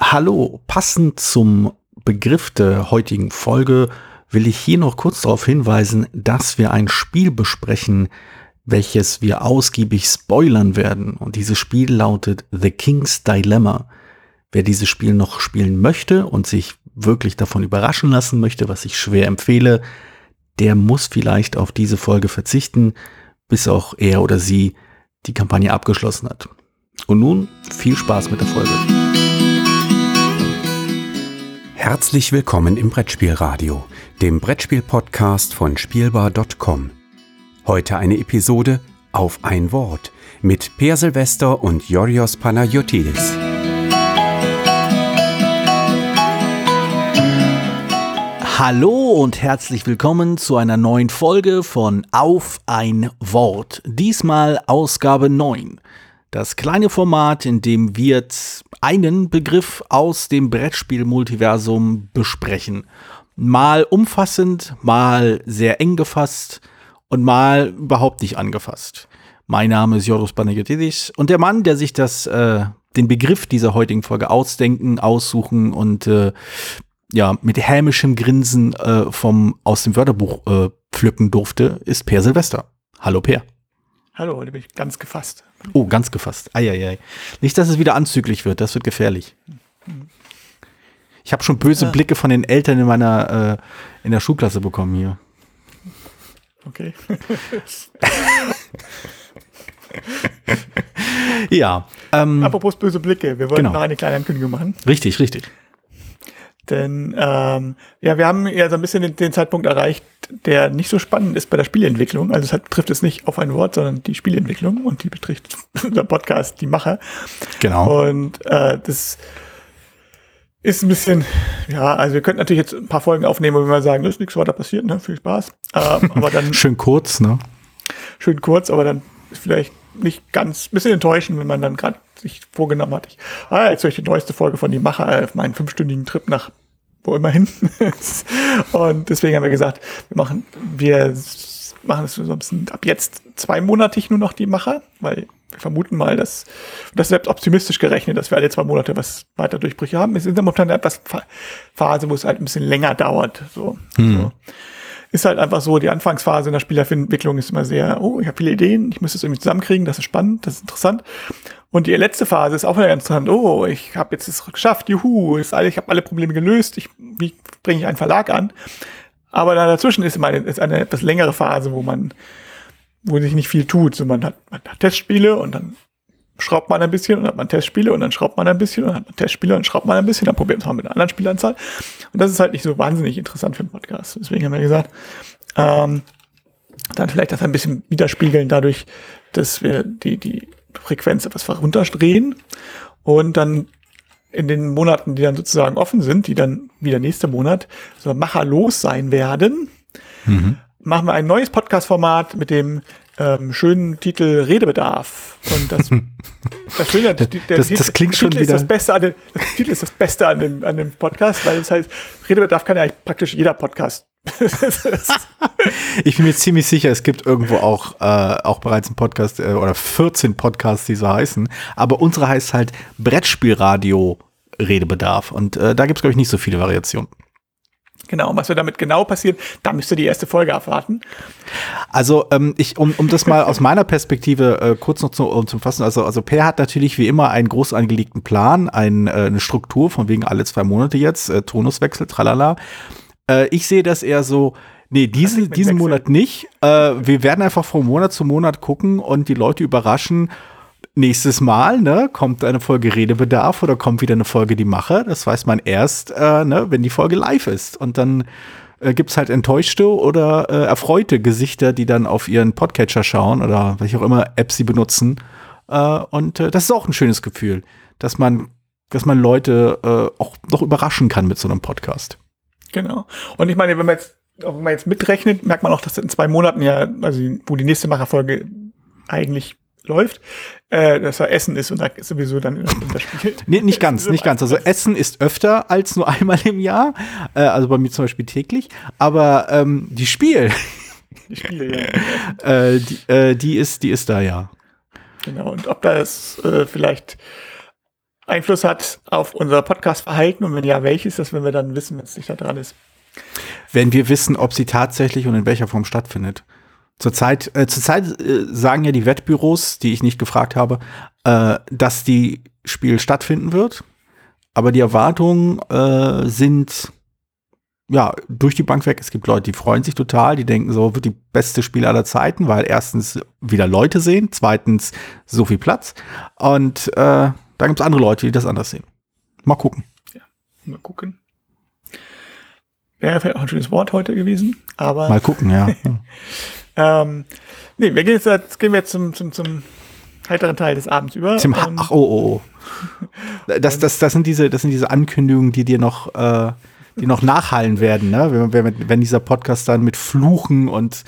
Hallo, passend zum Begriff der heutigen Folge will ich hier noch kurz darauf hinweisen, dass wir ein Spiel besprechen, welches wir ausgiebig spoilern werden. Und dieses Spiel lautet The King's Dilemma. Wer dieses Spiel noch spielen möchte und sich wirklich davon überraschen lassen möchte, was ich schwer empfehle, der muss vielleicht auf diese Folge verzichten, bis auch er oder sie die Kampagne abgeschlossen hat. Und nun viel Spaß mit der Folge. Herzlich willkommen im Brettspielradio, dem Brettspiel-Podcast von Spielbar.com. Heute eine Episode auf ein Wort mit Per Silvester und Yorios Panagiotides. Hallo und herzlich willkommen zu einer neuen Folge von Auf ein Wort. Diesmal Ausgabe 9. Das kleine Format, in dem wir einen Begriff aus dem Brettspiel-Multiversum besprechen. Mal umfassend, mal sehr eng gefasst und mal überhaupt nicht angefasst. Mein Name ist Joros Panagiotis und der Mann, der sich das, äh, den Begriff dieser heutigen Folge ausdenken, aussuchen und äh, ja, mit hämischem Grinsen äh, vom, aus dem Wörterbuch äh, pflücken durfte, ist Per Silvester. Hallo Per. Hallo, heute bin ich ganz gefasst. Oh, ganz gefasst. Eieiei. Nicht, dass es wieder anzüglich wird, das wird gefährlich. Ich habe schon böse ja. Blicke von den Eltern in meiner äh, in der Schulklasse bekommen hier. Okay. ja. Ähm, Apropos böse Blicke, wir wollen genau. noch eine kleine Ankündigung machen. Richtig, richtig. Denn ähm, ja, wir haben ja so ein bisschen den, den, Zeitpunkt erreicht, der nicht so spannend ist bei der Spielentwicklung. Also es betrifft es nicht auf ein Wort, sondern die Spielentwicklung und die betrifft unser Podcast, die Macher. Genau. Und äh, das ist ein bisschen, ja, also wir könnten natürlich jetzt ein paar Folgen aufnehmen, wo wir mal sagen, ist nichts weiter passiert, ne? Viel Spaß. Ähm, aber dann. schön kurz, ne? Schön kurz, aber dann ist vielleicht nicht ganz, ein bisschen enttäuschend, wenn man dann gerade sich vorgenommen hat. Ich, ah, jetzt höre ich die neueste Folge von Die Macher auf meinen fünfstündigen Trip nach wo immerhin. und deswegen haben wir gesagt, wir machen, wir machen es ab jetzt zweimonatig nur noch die Macher, weil wir vermuten mal, dass das ist selbst optimistisch gerechnet, dass wir alle zwei Monate was weiter Durchbrüche haben. Wir sind momentan in einer etwas Phase, wo es halt ein bisschen länger dauert. So. Hm. so ist halt einfach so, die Anfangsphase in der Spielentwicklung ist immer sehr, oh, ich habe viele Ideen, ich muss es irgendwie zusammenkriegen, das ist spannend, das ist interessant. Und die letzte Phase ist auch wieder interessant, oh, ich habe jetzt es geschafft, juhu, ist alle, ich habe alle Probleme gelöst, ich, wie bringe ich einen Verlag an? Aber da dazwischen ist immer eine, ist eine etwas längere Phase, wo man, wo sich nicht viel tut. So man hat, man hat Testspiele und dann schraubt man ein bisschen und hat man Testspiele und dann schraubt man ein bisschen und hat man Testspiele und schraubt man ein bisschen, dann probiert man mit einer anderen Spielanzahl. Und das ist halt nicht so wahnsinnig interessant für einen Podcast. Deswegen haben wir gesagt, ähm, dann vielleicht das ein bisschen widerspiegeln dadurch, dass wir die, die Frequenz etwas runterdrehen und dann in den Monaten, die dann sozusagen offen sind, die dann wieder nächste Monat so macherlos sein werden, mhm. machen wir ein neues Podcast-Format mit dem ähm, schönen Titel Redebedarf. Und das, das, Schöne, der, der das, Titel, das klingt schon Titel wieder. Ist das Beste an dem, das Titel ist das Beste an dem, an dem Podcast, weil es heißt, Redebedarf kann ja praktisch jeder Podcast. ich bin mir ziemlich sicher, es gibt irgendwo auch, äh, auch bereits einen Podcast äh, oder 14 Podcasts, die so heißen. Aber unsere heißt halt Brettspielradio Redebedarf. Und äh, da gibt es, glaube ich, nicht so viele Variationen. Genau, was wir damit genau passiert, da müsst ihr die erste Folge abwarten. Also, ähm, ich, um, um das mal aus meiner Perspektive äh, kurz noch zu, um, zu fassen, also, also Per hat natürlich wie immer einen groß angelegten Plan, ein, äh, eine Struktur, von wegen alle zwei Monate jetzt, äh, Tonuswechsel, tralala. Äh, ich sehe das eher so, nee, diesen, diesen Monat nicht. Äh, wir werden einfach von Monat zu Monat gucken und die Leute überraschen nächstes Mal, ne, kommt eine Folge Redebedarf oder kommt wieder eine Folge Die Mache. Das weiß man erst, äh, ne, wenn die Folge live ist. Und dann äh, gibt es halt enttäuschte oder äh, erfreute Gesichter, die dann auf ihren Podcatcher schauen oder welche auch immer Apps sie benutzen. Äh, und äh, das ist auch ein schönes Gefühl, dass man, dass man Leute äh, auch noch überraschen kann mit so einem Podcast. Genau. Und ich meine, wenn man jetzt, wenn man jetzt mitrechnet, merkt man auch, dass in zwei Monaten ja, also wo die nächste Macherfolge eigentlich läuft, äh, dass er Essen ist und da sowieso dann das Spiel. Nee, nicht ganz, nicht ganz. Also Essen ist öfter als nur einmal im Jahr, äh, also bei mir zum Beispiel täglich, aber ähm, die Spiel, die Spiele, ja. äh, die, äh, die, ist, die ist da ja. Genau, und ob das äh, vielleicht Einfluss hat auf unser Podcast-Verhalten und wenn ja, welches, das wenn wir dann wissen, was nicht da dran ist. Wenn wir wissen, ob sie tatsächlich und in welcher Form stattfindet. Zurzeit, äh, zurzeit äh, sagen ja die Wettbüros, die ich nicht gefragt habe, äh, dass die Spiel stattfinden wird. Aber die Erwartungen äh, sind ja durch die Bank weg. Es gibt Leute, die freuen sich total, die denken so, wird die beste Spiel aller Zeiten, weil erstens wieder Leute sehen, zweitens so viel Platz. Und äh, da gibt es andere Leute, die das anders sehen. Mal gucken. Ja, mal gucken. Wäre vielleicht auch ein schönes Wort heute gewesen, aber. Mal gucken, ja. ähm, nee, wir gehen jetzt, jetzt gehen wir jetzt zum, zum, zum heiteren Teil des Abends über. Zum ha Ach, oh, oh, oh. Das, das, das, sind diese, das sind diese Ankündigungen, die dir noch, äh, die noch nachhallen werden, ne? wenn, wenn dieser Podcast dann mit Fluchen und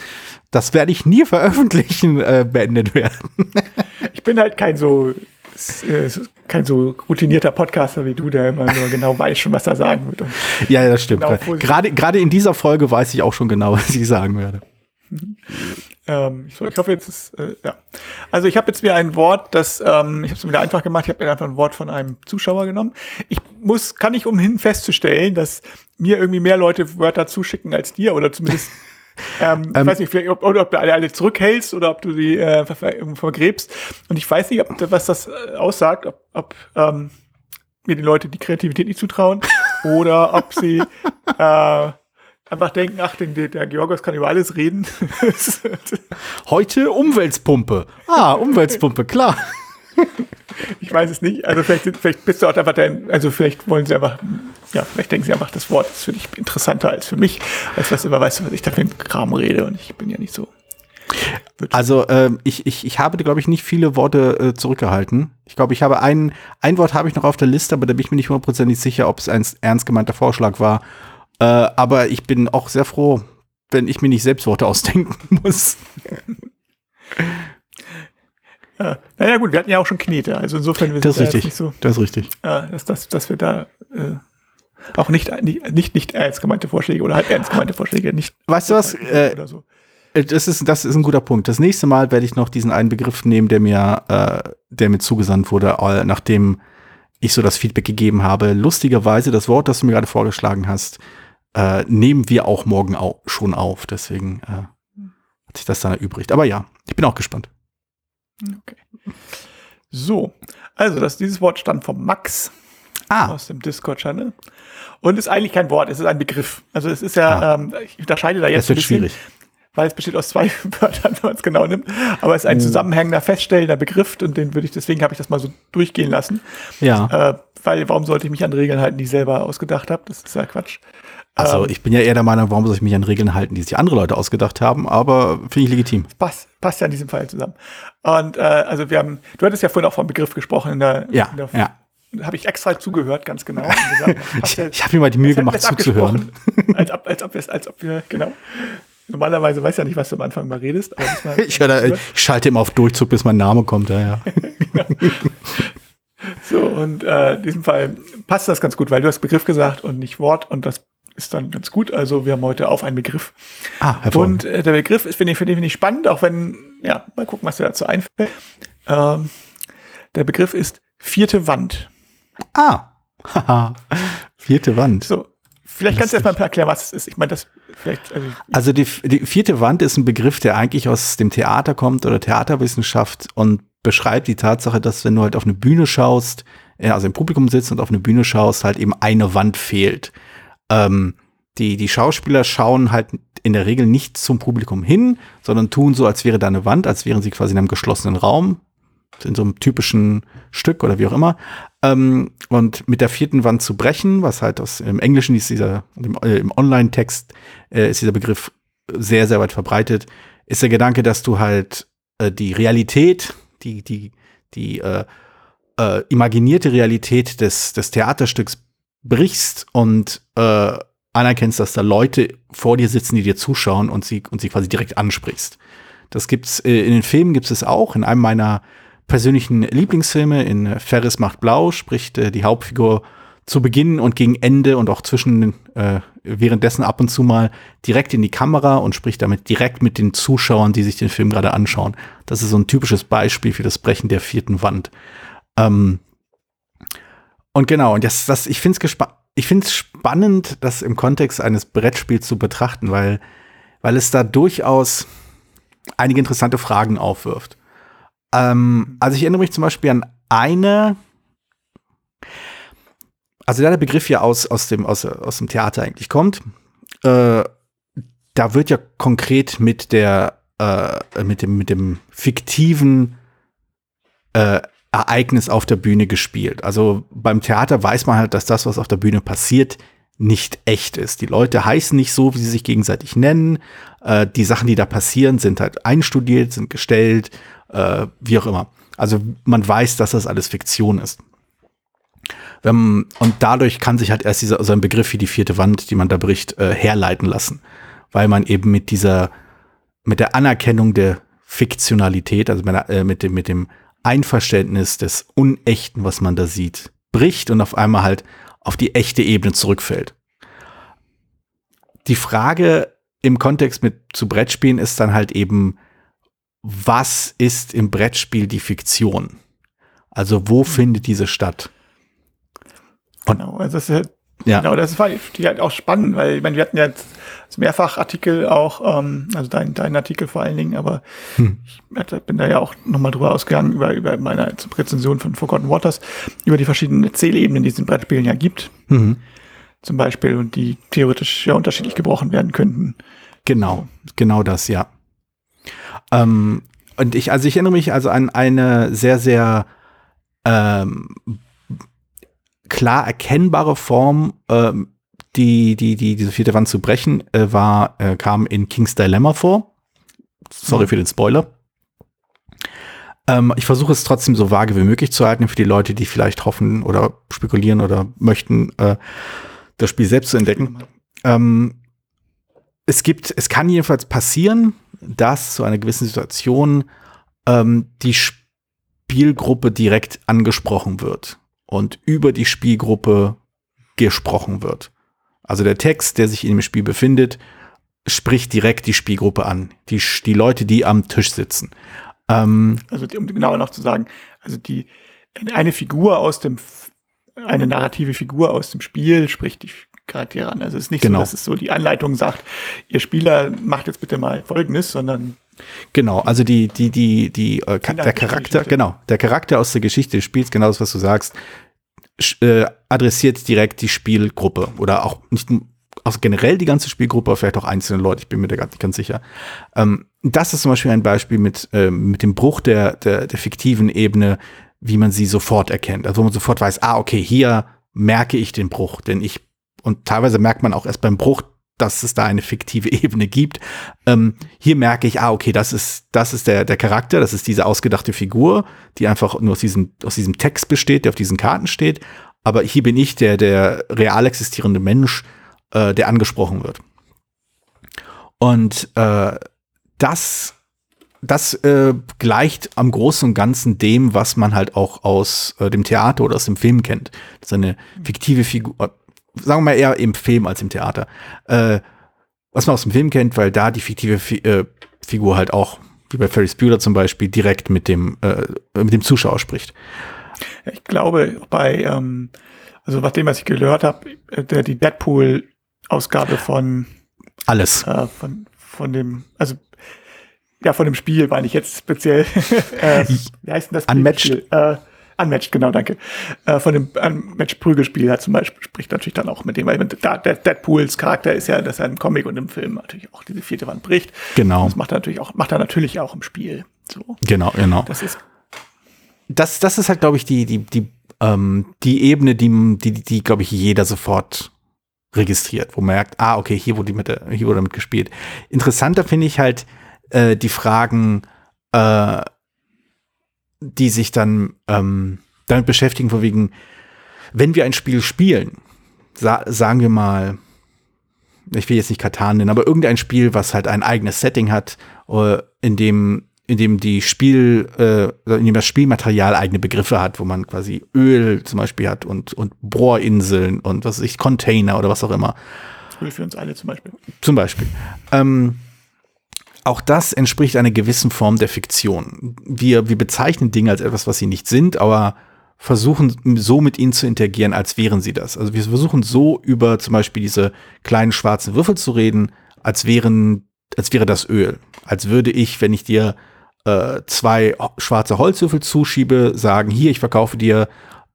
das werde ich nie veröffentlichen, äh, beendet werden. ich bin halt kein so kein so routinierter Podcaster wie du, der immer nur genau weiß schon, was er sagen wird. Ja, das stimmt. Genau, gerade, gerade in dieser Folge weiß ich auch schon genau, was ich sagen werde. Ähm, ich, ich, hoffe jetzt ist, äh, ja. Also ich habe jetzt mir ein Wort, das, ähm, ich habe es mir wieder einfach gemacht, ich habe mir einfach ein Wort von einem Zuschauer genommen. Ich muss, kann nicht umhin festzustellen, dass mir irgendwie mehr Leute Wörter zuschicken als dir oder zumindest Ähm, ähm, ich weiß nicht, vielleicht, ob, oder ob du alle, alle zurückhältst oder ob du sie äh, vergräbst. Und ich weiß nicht, ob, was das äh, aussagt, ob, ob ähm, mir die Leute die Kreativität nicht zutrauen oder ob sie äh, einfach denken, ach, den, der Georgos kann über alles reden. Heute Umweltpumpe. Ah, Umweltpumpe, klar. ich weiß es nicht. Also vielleicht, vielleicht bist du auch einfach dein, also vielleicht wollen sie einfach, ja, vielleicht denken sie einfach, das Wort ist für dich interessanter als für mich, als was immer weißt du, was ich da für einen Kram rede und ich bin ja nicht so. Also äh, ich, ich, ich habe, glaube ich, nicht viele Worte äh, zurückgehalten. Ich glaube, ich habe ein, ein Wort habe ich noch auf der Liste, aber da bin ich mir nicht hundertprozentig sicher, ob es ein ernst gemeinter Vorschlag war. Äh, aber ich bin auch sehr froh, wenn ich mir nicht selbst Worte ausdenken muss. Ja. Naja, gut, wir hatten ja auch schon Knete, also insofern wir das ist richtig. nicht so. Das ist richtig. Äh, dass, dass, dass wir da äh, auch nicht, nicht, nicht ernst gemeinte Vorschläge oder halt ernst gemeinte Vorschläge nicht. Weißt du was? Äh, so. Das ist, das ist ein guter Punkt. Das nächste Mal werde ich noch diesen einen Begriff nehmen, der mir, äh, der mir zugesandt wurde, äh, nachdem ich so das Feedback gegeben habe. Lustigerweise, das Wort, das du mir gerade vorgeschlagen hast, äh, nehmen wir auch morgen au schon auf. Deswegen äh, hat sich das dann erübrigt. Aber ja, ich bin auch gespannt. Okay. So, also das, dieses Wort stammt vom Max ah. aus dem Discord-Channel und ist eigentlich kein Wort, es ist ein Begriff. Also es ist ja, ah. ähm, ich unterscheide da jetzt das wird ein bisschen, schwierig. weil es besteht aus zwei Wörtern, wenn man es genau nimmt, aber es ist ein mhm. zusammenhängender, feststellender Begriff und den würde ich, deswegen habe ich das mal so durchgehen lassen. Ja. Äh, weil warum sollte ich mich an Regeln halten, die ich selber ausgedacht habe? Das ist ja Quatsch. Also ähm, ich bin ja eher der Meinung, warum soll ich mich an Regeln halten, die sich andere Leute ausgedacht haben, aber finde ich legitim. Passt, passt ja in diesem Fall zusammen. Und äh, also wir haben, du hattest ja vorhin auch vom Begriff gesprochen in der, ja, in der ja. Habe ich extra zugehört, ganz genau. Gesagt, ich ich habe mir mal die Mühe gemacht zuzuhören. Als ob, als, ob wir, als ob wir, genau. Normalerweise weiß ja nicht, was du am Anfang mal redest. Aber ich, da, ich, schalte immer auf Durchzug, bis mein Name kommt. Ja, ja. genau. So, und äh, in diesem Fall passt das ganz gut, weil du hast Begriff gesagt und nicht Wort und das ist dann ganz gut. Also wir haben heute auf einen Begriff. Ah, Und äh, der Begriff ist, finde ich, finde ich spannend, auch wenn, ja, mal gucken, was dir dazu einfällt. Ähm, der Begriff ist vierte Wand. Ah, vierte Wand. So, vielleicht kannst du erstmal erklären, was es ist. Ich meine, das vielleicht. Also, also die, die vierte Wand ist ein Begriff, der eigentlich aus dem Theater kommt oder Theaterwissenschaft und beschreibt die Tatsache, dass wenn du halt auf eine Bühne schaust, also im Publikum sitzt und auf eine Bühne schaust, halt eben eine Wand fehlt. Ähm, die, die Schauspieler schauen halt in der Regel nicht zum Publikum hin, sondern tun so, als wäre da eine Wand, als wären sie quasi in einem geschlossenen Raum, in so einem typischen Stück oder wie auch immer. Ähm, und mit der vierten Wand zu brechen, was halt aus im Englischen ist dieser, im, äh, im Online-Text äh, ist dieser Begriff sehr, sehr weit verbreitet, ist der Gedanke, dass du halt äh, die Realität, die, die, die äh, äh, imaginierte Realität des, des Theaterstücks brichst und äh, anerkennst, dass da Leute vor dir sitzen, die dir zuschauen und sie, und sie quasi direkt ansprichst. Das gibt's, äh, in den Filmen gibt es auch. In einem meiner persönlichen Lieblingsfilme, in Ferris macht blau, spricht äh, die Hauptfigur zu Beginn und gegen Ende und auch zwischen äh, währenddessen ab und zu mal direkt in die Kamera und spricht damit direkt mit den Zuschauern, die sich den Film gerade anschauen. Das ist so ein typisches Beispiel für das Brechen der vierten Wand. Ähm, und genau, und das, das, ich finde es ich finde es spannend, das im Kontext eines Brettspiels zu betrachten, weil, weil es da durchaus einige interessante Fragen aufwirft. Ähm, also ich erinnere mich zum Beispiel an eine, also da der Begriff ja aus, aus, dem, aus, aus dem Theater eigentlich kommt, äh, da wird ja konkret mit der, äh, mit dem, mit dem fiktiven äh, Ereignis auf der Bühne gespielt. Also beim Theater weiß man halt, dass das, was auf der Bühne passiert, nicht echt ist. Die Leute heißen nicht so, wie sie sich gegenseitig nennen. Äh, die Sachen, die da passieren, sind halt einstudiert, sind gestellt, äh, wie auch immer. Also man weiß, dass das alles Fiktion ist. Ähm, und dadurch kann sich halt erst dieser so ein Begriff wie die vierte Wand, die man da bricht, äh, herleiten lassen, weil man eben mit dieser mit der Anerkennung der Fiktionalität, also mit, äh, mit dem mit dem Einverständnis des Unechten, was man da sieht, bricht und auf einmal halt auf die echte Ebene zurückfällt. Die Frage im Kontext mit zu Brettspielen ist dann halt eben, was ist im Brettspiel die Fiktion? Also wo findet diese statt? Und genau, also das ist halt, ja. genau, das war die halt auch spannend, weil ich meine, wir hatten ja jetzt mehrfach Artikel auch, ähm, also dein, dein Artikel vor allen Dingen, aber hm. ich bin da ja auch nochmal drüber ausgegangen, über, über meine Rezension von Forgotten Waters, über die verschiedenen Erzählebenen, die es in Brettspielen ja gibt. Mhm. Zum Beispiel und die theoretisch ja unterschiedlich gebrochen werden könnten. Genau, genau das, ja. Ähm, und ich, also ich erinnere mich also an eine sehr, sehr ähm, klar erkennbare Form, ähm, die, die, die, diese vierte Wand zu brechen, äh, war, äh, kam in King's Dilemma vor. Sorry mhm. für den Spoiler. Ähm, ich versuche es trotzdem so vage wie möglich zu halten für die Leute, die vielleicht hoffen oder spekulieren oder möchten, äh, das Spiel selbst zu entdecken. Ähm, es gibt, es kann jedenfalls passieren, dass zu einer gewissen Situation ähm, die Spielgruppe direkt angesprochen wird und über die Spielgruppe gesprochen wird. Also der Text, der sich in dem Spiel befindet, spricht direkt die Spielgruppe an, die, die Leute, die am Tisch sitzen. Ähm, also um genauer noch zu sagen, also die eine Figur aus dem eine narrative Figur aus dem Spiel spricht die Charaktere an. Also es ist nicht genau. so, dass es so die Anleitung sagt, ihr Spieler macht jetzt bitte mal Folgendes, sondern Genau, also die, die, die, die, äh, der Charakter, genau, der Charakter aus der Geschichte des Spiels, genau das, was du sagst, äh, adressiert direkt die Spielgruppe oder auch nicht also generell die ganze Spielgruppe, vielleicht auch einzelne Leute, ich bin mir da gar nicht ganz sicher. Ähm, das ist zum Beispiel ein Beispiel mit, äh, mit dem Bruch der, der, der fiktiven Ebene, wie man sie sofort erkennt. Also wo man sofort weiß, ah, okay, hier merke ich den Bruch, denn ich, und teilweise merkt man auch erst beim Bruch, dass es da eine fiktive Ebene gibt. Ähm, hier merke ich, ah, okay, das ist, das ist der, der Charakter, das ist diese ausgedachte Figur, die einfach nur aus diesem, aus diesem Text besteht, der auf diesen Karten steht. Aber hier bin ich der, der real existierende Mensch, äh, der angesprochen wird. Und äh, das, das äh, gleicht am Großen und Ganzen dem, was man halt auch aus äh, dem Theater oder aus dem Film kennt. Das ist eine fiktive Figur, sagen wir mal eher im Film als im Theater. Äh, was man aus dem Film kennt, weil da die fiktive Fi äh, Figur halt auch, wie bei Ferris Bueller zum Beispiel, direkt mit dem, äh, mit dem Zuschauer spricht. Ich glaube, bei, ähm, also nach dem, was ich gehört habe, äh, die Deadpool-Ausgabe von alles. Äh, von, von dem, also ja, von dem Spiel meine ich jetzt speziell. äh, wie heißt denn das? Unmatched. Äh, Unmatched, genau, danke. Äh, von dem Unmatched-Prügelspiel hat zum Beispiel, spricht natürlich dann auch mit dem, weil da, der Deadpools Charakter ist ja, dass er im Comic und im Film natürlich auch diese vierte Wand bricht. Genau. Das macht er natürlich auch, macht er natürlich auch im Spiel. So. Genau, genau. Das ist, das, das ist halt, glaube ich, die, die, die, ähm, die Ebene, die, die, die glaube ich, jeder sofort registriert, wo man merkt, ah, okay, hier wurde, mit, hier wurde damit gespielt. Interessanter finde ich halt äh, die Fragen, äh, die sich dann ähm, damit beschäftigen, von wegen, wenn wir ein Spiel spielen, sa sagen wir mal, ich will jetzt nicht Katan nennen, aber irgendein Spiel, was halt ein eigenes Setting hat, äh, in dem in dem die Spiel, äh, in dem das Spielmaterial eigene Begriffe hat, wo man quasi Öl zum Beispiel hat und, und Bohrinseln und was weiß ich, Container oder was auch immer. Öl für uns alle zum Beispiel. Zum Beispiel. Ähm, auch das entspricht einer gewissen Form der Fiktion. Wir, wir bezeichnen Dinge als etwas, was sie nicht sind, aber versuchen so mit ihnen zu interagieren, als wären sie das. Also wir versuchen so über zum Beispiel diese kleinen schwarzen Würfel zu reden, als wären, als wäre das Öl. Als würde ich, wenn ich dir äh, zwei schwarze Holzwürfel zuschiebe, sagen, hier, ich verkaufe dir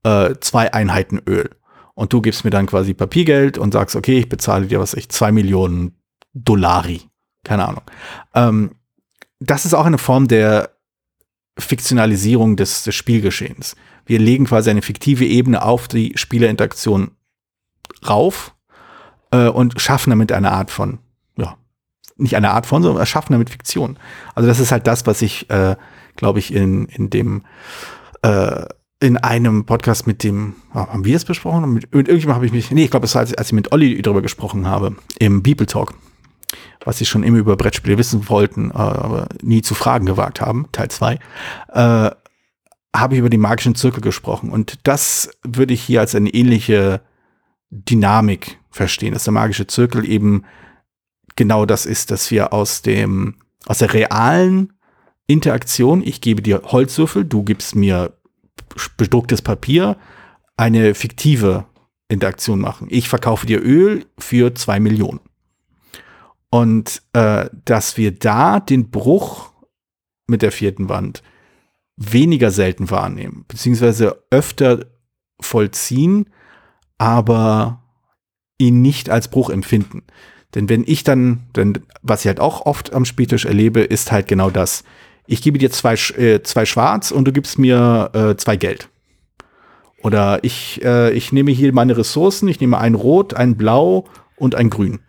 äh, zwei Einheiten Öl. Und du gibst mir dann quasi Papiergeld und sagst, okay, ich bezahle dir, was ich, zwei Millionen Dollari. Keine Ahnung. Ähm, das ist auch eine Form der Fiktionalisierung des, des Spielgeschehens. Wir legen quasi eine fiktive Ebene auf die Spielerinteraktion rauf äh, und schaffen damit eine Art von, ja, nicht eine Art von, sondern erschaffen damit Fiktion. Also das ist halt das, was ich, äh, glaube ich, in, in dem äh, in einem Podcast mit dem, ah, haben wir das besprochen? Mit, mit irgendjemandem habe ich mich, nee, ich glaube, es war, als, als ich mit Olli darüber gesprochen habe, im People Talk, was sie schon immer über Brettspiele wissen wollten, äh, aber nie zu fragen gewagt haben, Teil 2, äh, habe ich über die magischen Zirkel gesprochen. Und das würde ich hier als eine ähnliche Dynamik verstehen, dass der magische Zirkel eben genau das ist, dass wir aus dem, aus der realen Interaktion, ich gebe dir Holzwürfel, du gibst mir bedrucktes Papier, eine fiktive Interaktion machen. Ich verkaufe dir Öl für zwei Millionen. Und äh, dass wir da den Bruch mit der vierten Wand weniger selten wahrnehmen, beziehungsweise öfter vollziehen, aber ihn nicht als Bruch empfinden. Denn wenn ich dann, denn was ich halt auch oft am Spieltisch erlebe, ist halt genau das. Ich gebe dir zwei, äh, zwei Schwarz und du gibst mir äh, zwei Geld. Oder ich, äh, ich nehme hier meine Ressourcen, ich nehme ein Rot, ein Blau und ein Grün.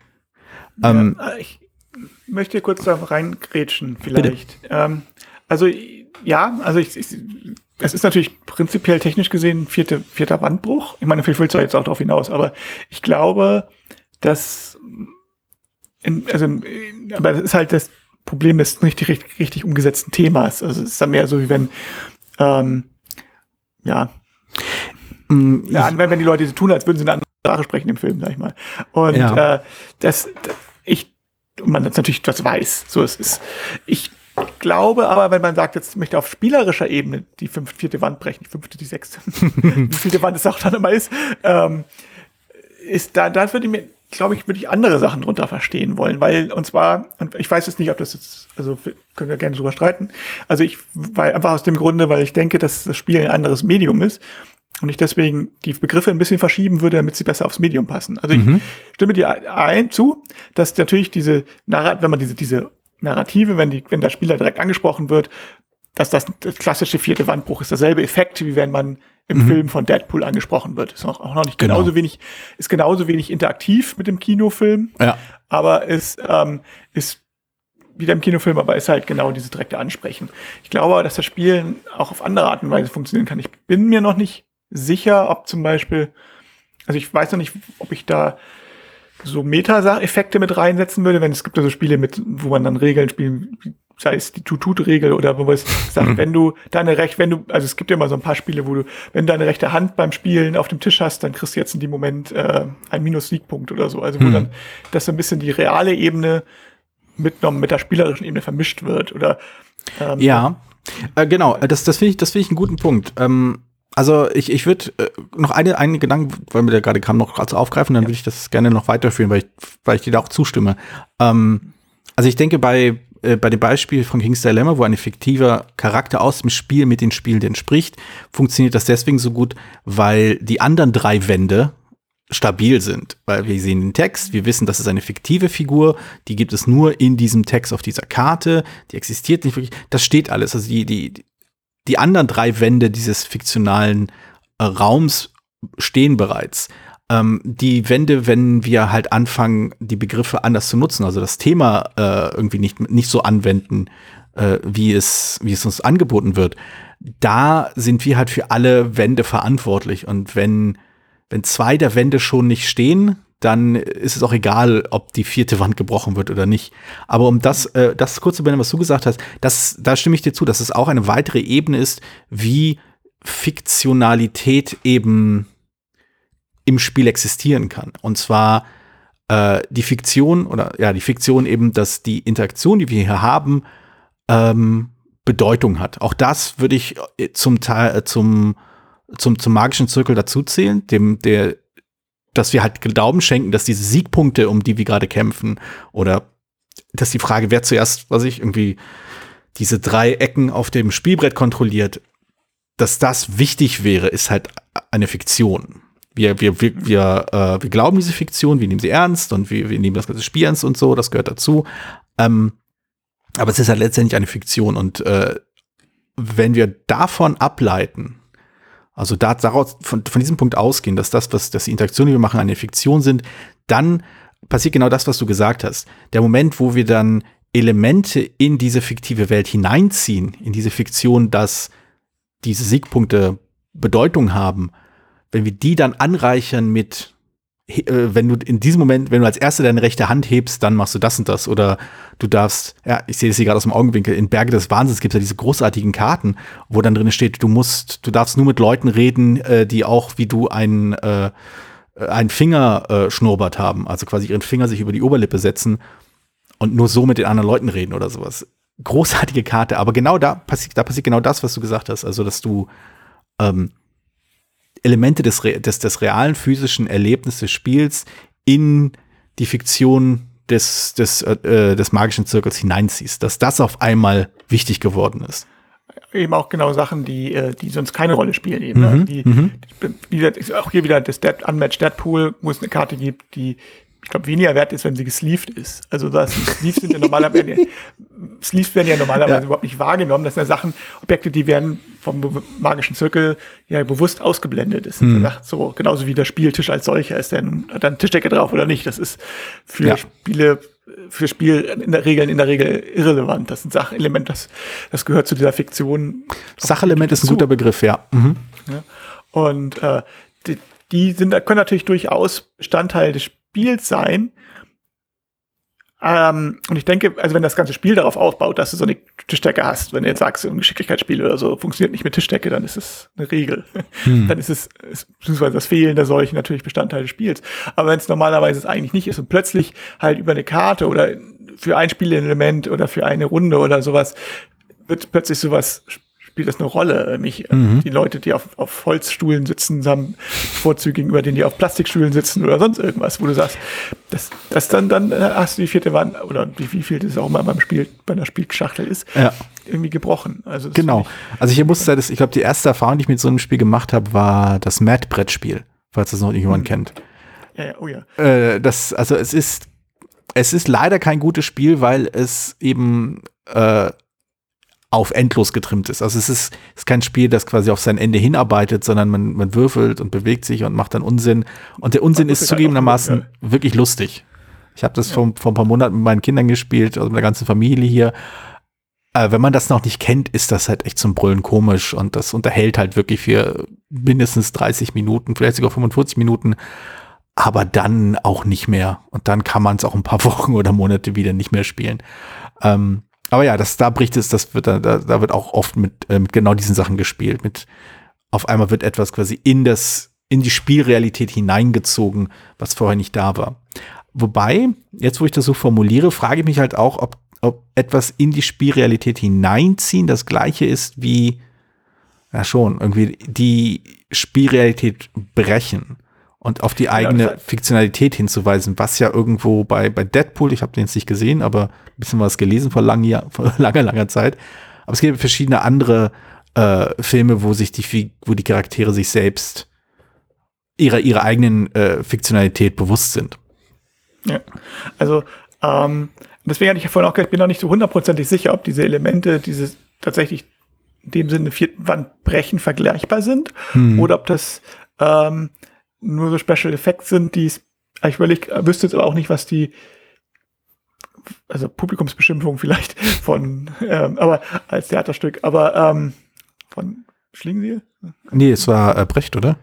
Ähm, ja, ich möchte kurz da reingrätschen, vielleicht. Ähm, also ja, also ich, ich, es ist natürlich prinzipiell technisch gesehen vierte, vierter Wandbruch. Ich meine, vielleicht willst du jetzt auch darauf hinaus, aber ich glaube, dass, in, also, aber das ist halt das Problem des nicht richtig, richtig umgesetzten Themas. Also es ist dann mehr so, wie wenn, ähm, ja, mm, ja, wenn, wenn die Leute so tun, als würden sie eine andere Sprache sprechen im Film, sag ich mal. Und ja. äh, das, das, man das natürlich das weiß, so es ist. Ich glaube aber, wenn man sagt, jetzt möchte auf spielerischer Ebene die fünfte, vierte Wand brechen, die fünfte, die sechste, wie vierte Wand es auch dann immer ist, ähm, ist da, da würde ich mir, glaube ich, würde ich andere Sachen drunter verstehen wollen, weil, und zwar, und ich weiß jetzt nicht, ob das jetzt, also können wir gerne drüber streiten, also ich, weil einfach aus dem Grunde, weil ich denke, dass das Spiel ein anderes Medium ist und ich deswegen die Begriffe ein bisschen verschieben würde, damit sie besser aufs Medium passen. Also mhm. ich stimme dir ein zu, dass natürlich diese, wenn man diese, diese Narrative, wenn, die, wenn der Spieler direkt angesprochen wird, dass das, das klassische vierte Wandbruch ist. Derselbe Effekt, wie wenn man im mhm. Film von Deadpool angesprochen wird. Ist auch, auch noch nicht genau. genauso wenig, ist genauso wenig interaktiv mit dem Kinofilm. Ja. Aber ist, ähm, ist wieder im Kinofilm, aber ist halt genau diese direkte Ansprechen. Ich glaube, dass das Spiel auch auf andere Art und Weise funktionieren kann. Ich bin mir noch nicht sicher, ob zum Beispiel, also ich weiß noch nicht, ob ich da so Meta-Effekte mit reinsetzen würde, wenn es gibt ja so Spiele mit, wo man dann Regeln spielen, sei es die Tutut-Regel oder wo man sagt, mhm. wenn du deine Recht, wenn du, also es gibt ja immer so ein paar Spiele, wo du, wenn du deine rechte Hand beim Spielen auf dem Tisch hast, dann kriegst du jetzt in dem Moment äh, einen Minus-Siegpunkt oder so. Also wo mhm. dann das so ein bisschen die reale Ebene mitgenommen mit der spielerischen Ebene vermischt wird oder ähm, ja. Äh, genau, das, das finde ich, das finde ich einen guten Punkt. Ähm, also ich, ich würde äh, noch eine, einen Gedanken, weil mir der gerade kam, noch gerade aufgreifen, dann ja. würde ich das gerne noch weiterführen, weil ich, weil ich dir da auch zustimme. Ähm, also ich denke, bei, äh, bei dem Beispiel von King's Dilemma, wo ein fiktiver Charakter aus dem Spiel mit den Spielenden spricht, funktioniert das deswegen so gut, weil die anderen drei Wände stabil sind, weil wir sehen den Text, wir wissen, das ist eine fiktive Figur, die gibt es nur in diesem Text auf dieser Karte, die existiert nicht wirklich, das steht alles, also die, die, die anderen drei Wände dieses fiktionalen äh, Raums stehen bereits. Ähm, die Wände, wenn wir halt anfangen, die Begriffe anders zu nutzen, also das Thema äh, irgendwie nicht, nicht so anwenden, äh, wie, es, wie es uns angeboten wird, da sind wir halt für alle Wände verantwortlich. Und wenn, wenn zwei der Wände schon nicht stehen, dann ist es auch egal, ob die vierte Wand gebrochen wird oder nicht. Aber um das, äh, das kurz zu benennen, was du gesagt hast, das, da stimme ich dir zu, dass es auch eine weitere Ebene ist, wie Fiktionalität eben im Spiel existieren kann. Und zwar äh, die Fiktion oder ja, die Fiktion eben, dass die Interaktion, die wir hier haben, ähm, Bedeutung hat. Auch das würde ich äh, zum Teil, äh, zum zum, zum magischen Zirkel dazuzählen, dem, der, dass wir halt Glauben schenken, dass diese Siegpunkte, um die wir gerade kämpfen, oder dass die Frage, wer zuerst, was ich, irgendwie diese drei Ecken auf dem Spielbrett kontrolliert, dass das wichtig wäre, ist halt eine Fiktion. Wir, wir, wir, wir, äh, wir glauben diese Fiktion, wir nehmen sie ernst und wir, wir nehmen das ganze Spiel ernst und so, das gehört dazu. Ähm, aber es ist halt letztendlich eine Fiktion und äh, wenn wir davon ableiten, also da, daraus, von, von diesem Punkt ausgehen, dass das, was, dass die Interaktionen, die wir machen, eine Fiktion sind, dann passiert genau das, was du gesagt hast. Der Moment, wo wir dann Elemente in diese fiktive Welt hineinziehen, in diese Fiktion, dass diese Siegpunkte Bedeutung haben, wenn wir die dann anreichern mit, wenn du in diesem Moment, wenn du als Erster deine rechte Hand hebst, dann machst du das und das. Oder du darfst, ja, ich sehe das hier gerade aus dem Augenwinkel, in Berge des Wahnsinns gibt es ja diese großartigen Karten, wo dann drin steht, du musst, du darfst nur mit Leuten reden, äh, die auch wie du einen, äh, einen Finger äh, schnurrbart haben, also quasi ihren Finger sich über die Oberlippe setzen und nur so mit den anderen Leuten reden oder sowas. Großartige Karte, aber genau da passiert, da passiert genau das, was du gesagt hast. Also, dass du ähm, Elemente des, des, des realen physischen Erlebnisses des Spiels in die Fiktion des, des, äh, des magischen Zirkels hineinziehst, dass das auf einmal wichtig geworden ist. Eben auch genau Sachen, die, äh, die sonst keine Rolle spielen. Eben, ne? mhm, die, mhm. die, auch hier wieder das Dead, Unmatched Deadpool, wo es eine Karte gibt, die ich glaube, weniger wert ist, wenn sie gesleeved ist. Also das Sleeves sind ja normalerweise, Sleeves werden ja normalerweise ja. überhaupt nicht wahrgenommen. Das sind ja Sachen, Objekte, die werden vom magischen Zirkel ja bewusst ausgeblendet. Das hm. sagt so, genauso wie der Spieltisch als solcher ist denn dann Tischdecke drauf oder nicht. Das ist für ja. Spiele, für Spiel in der Regel, in der Regel irrelevant. Das ist ein Sachelement, das, das gehört zu dieser Fiktion. Sachelement ist ein guter Begriff, ja. Mhm. ja. Und äh, die, die sind, können natürlich durchaus Bestandteil des Spiels sein. Ähm, und ich denke, also wenn das ganze Spiel darauf aufbaut, dass du so eine Tischdecke hast, wenn du jetzt sagst, ein Geschicklichkeitsspiel oder so funktioniert nicht mit Tischdecke, dann ist es eine Regel. Hm. Dann ist es, beziehungsweise das Fehlen der solchen natürlich Bestandteil des Spiels. Aber wenn es normalerweise es eigentlich nicht ist und plötzlich halt über eine Karte oder für ein Spielelement oder für eine Runde oder sowas wird plötzlich sowas spielt das eine Rolle. Mich, mhm. Die Leute, die auf, auf Holzstuhlen sitzen, haben Vorzüge gegenüber denen, die auf Plastikstühlen sitzen oder sonst irgendwas, wo du sagst, das, das dann, dann hast du die vierte Wand oder wie, wie viel das auch mal beim Spiel, bei einer Spielschachtel ist, ja. irgendwie gebrochen. Also genau. Also ich musste das, ich glaube, die erste Erfahrung, die ich mit so einem Spiel gemacht habe, war das Mad-Brettspiel, falls das noch jemand mhm. kennt. Ja, ja, oh ja. Äh, das, also es ist, es ist leider kein gutes Spiel, weil es eben äh, auf endlos getrimmt ist. Also es ist, ist kein Spiel, das quasi auf sein Ende hinarbeitet, sondern man, man würfelt und bewegt sich und macht dann Unsinn. Und der Unsinn ist zugegebenermaßen ja. wirklich lustig. Ich habe das ja. vor, vor ein paar Monaten mit meinen Kindern gespielt, also mit der ganzen Familie hier. Äh, wenn man das noch nicht kennt, ist das halt echt zum Brüllen komisch und das unterhält halt wirklich für mindestens 30 Minuten, vielleicht sogar 45 Minuten, aber dann auch nicht mehr. Und dann kann man es auch ein paar Wochen oder Monate wieder nicht mehr spielen. Ähm, aber ja, das, da bricht es, das wird, da, da wird auch oft mit, äh, mit genau diesen Sachen gespielt. Mit auf einmal wird etwas quasi in das, in die Spielrealität hineingezogen, was vorher nicht da war. Wobei, jetzt wo ich das so formuliere, frage ich mich halt auch, ob, ob etwas in die Spielrealität hineinziehen das gleiche ist wie, ja schon, irgendwie die Spielrealität brechen und auf die genau, eigene ja, Fiktionalität hinzuweisen, was ja irgendwo bei, bei Deadpool, ich habe den jetzt nicht gesehen, aber ein bisschen was gelesen vor, lang, vor langer, langer Zeit. Aber es gibt verschiedene andere äh, Filme, wo sich die, wo die Charaktere sich selbst ihrer, ihrer eigenen äh, Fiktionalität bewusst sind. Ja, also ähm, deswegen hatte ich ja vorhin auch gesagt, ich bin noch nicht so hundertprozentig sicher, ob diese Elemente, diese tatsächlich in dem Sinne vierten Wand brechen vergleichbar sind hm. oder ob das ähm, nur so Special Effects sind, die es, ich überleg, wüsste jetzt aber auch nicht, was die, also Publikumsbeschimpfung vielleicht von, ähm, aber als Theaterstück, aber ähm, von Schlingensiel? Nee, es war äh, Brecht, oder?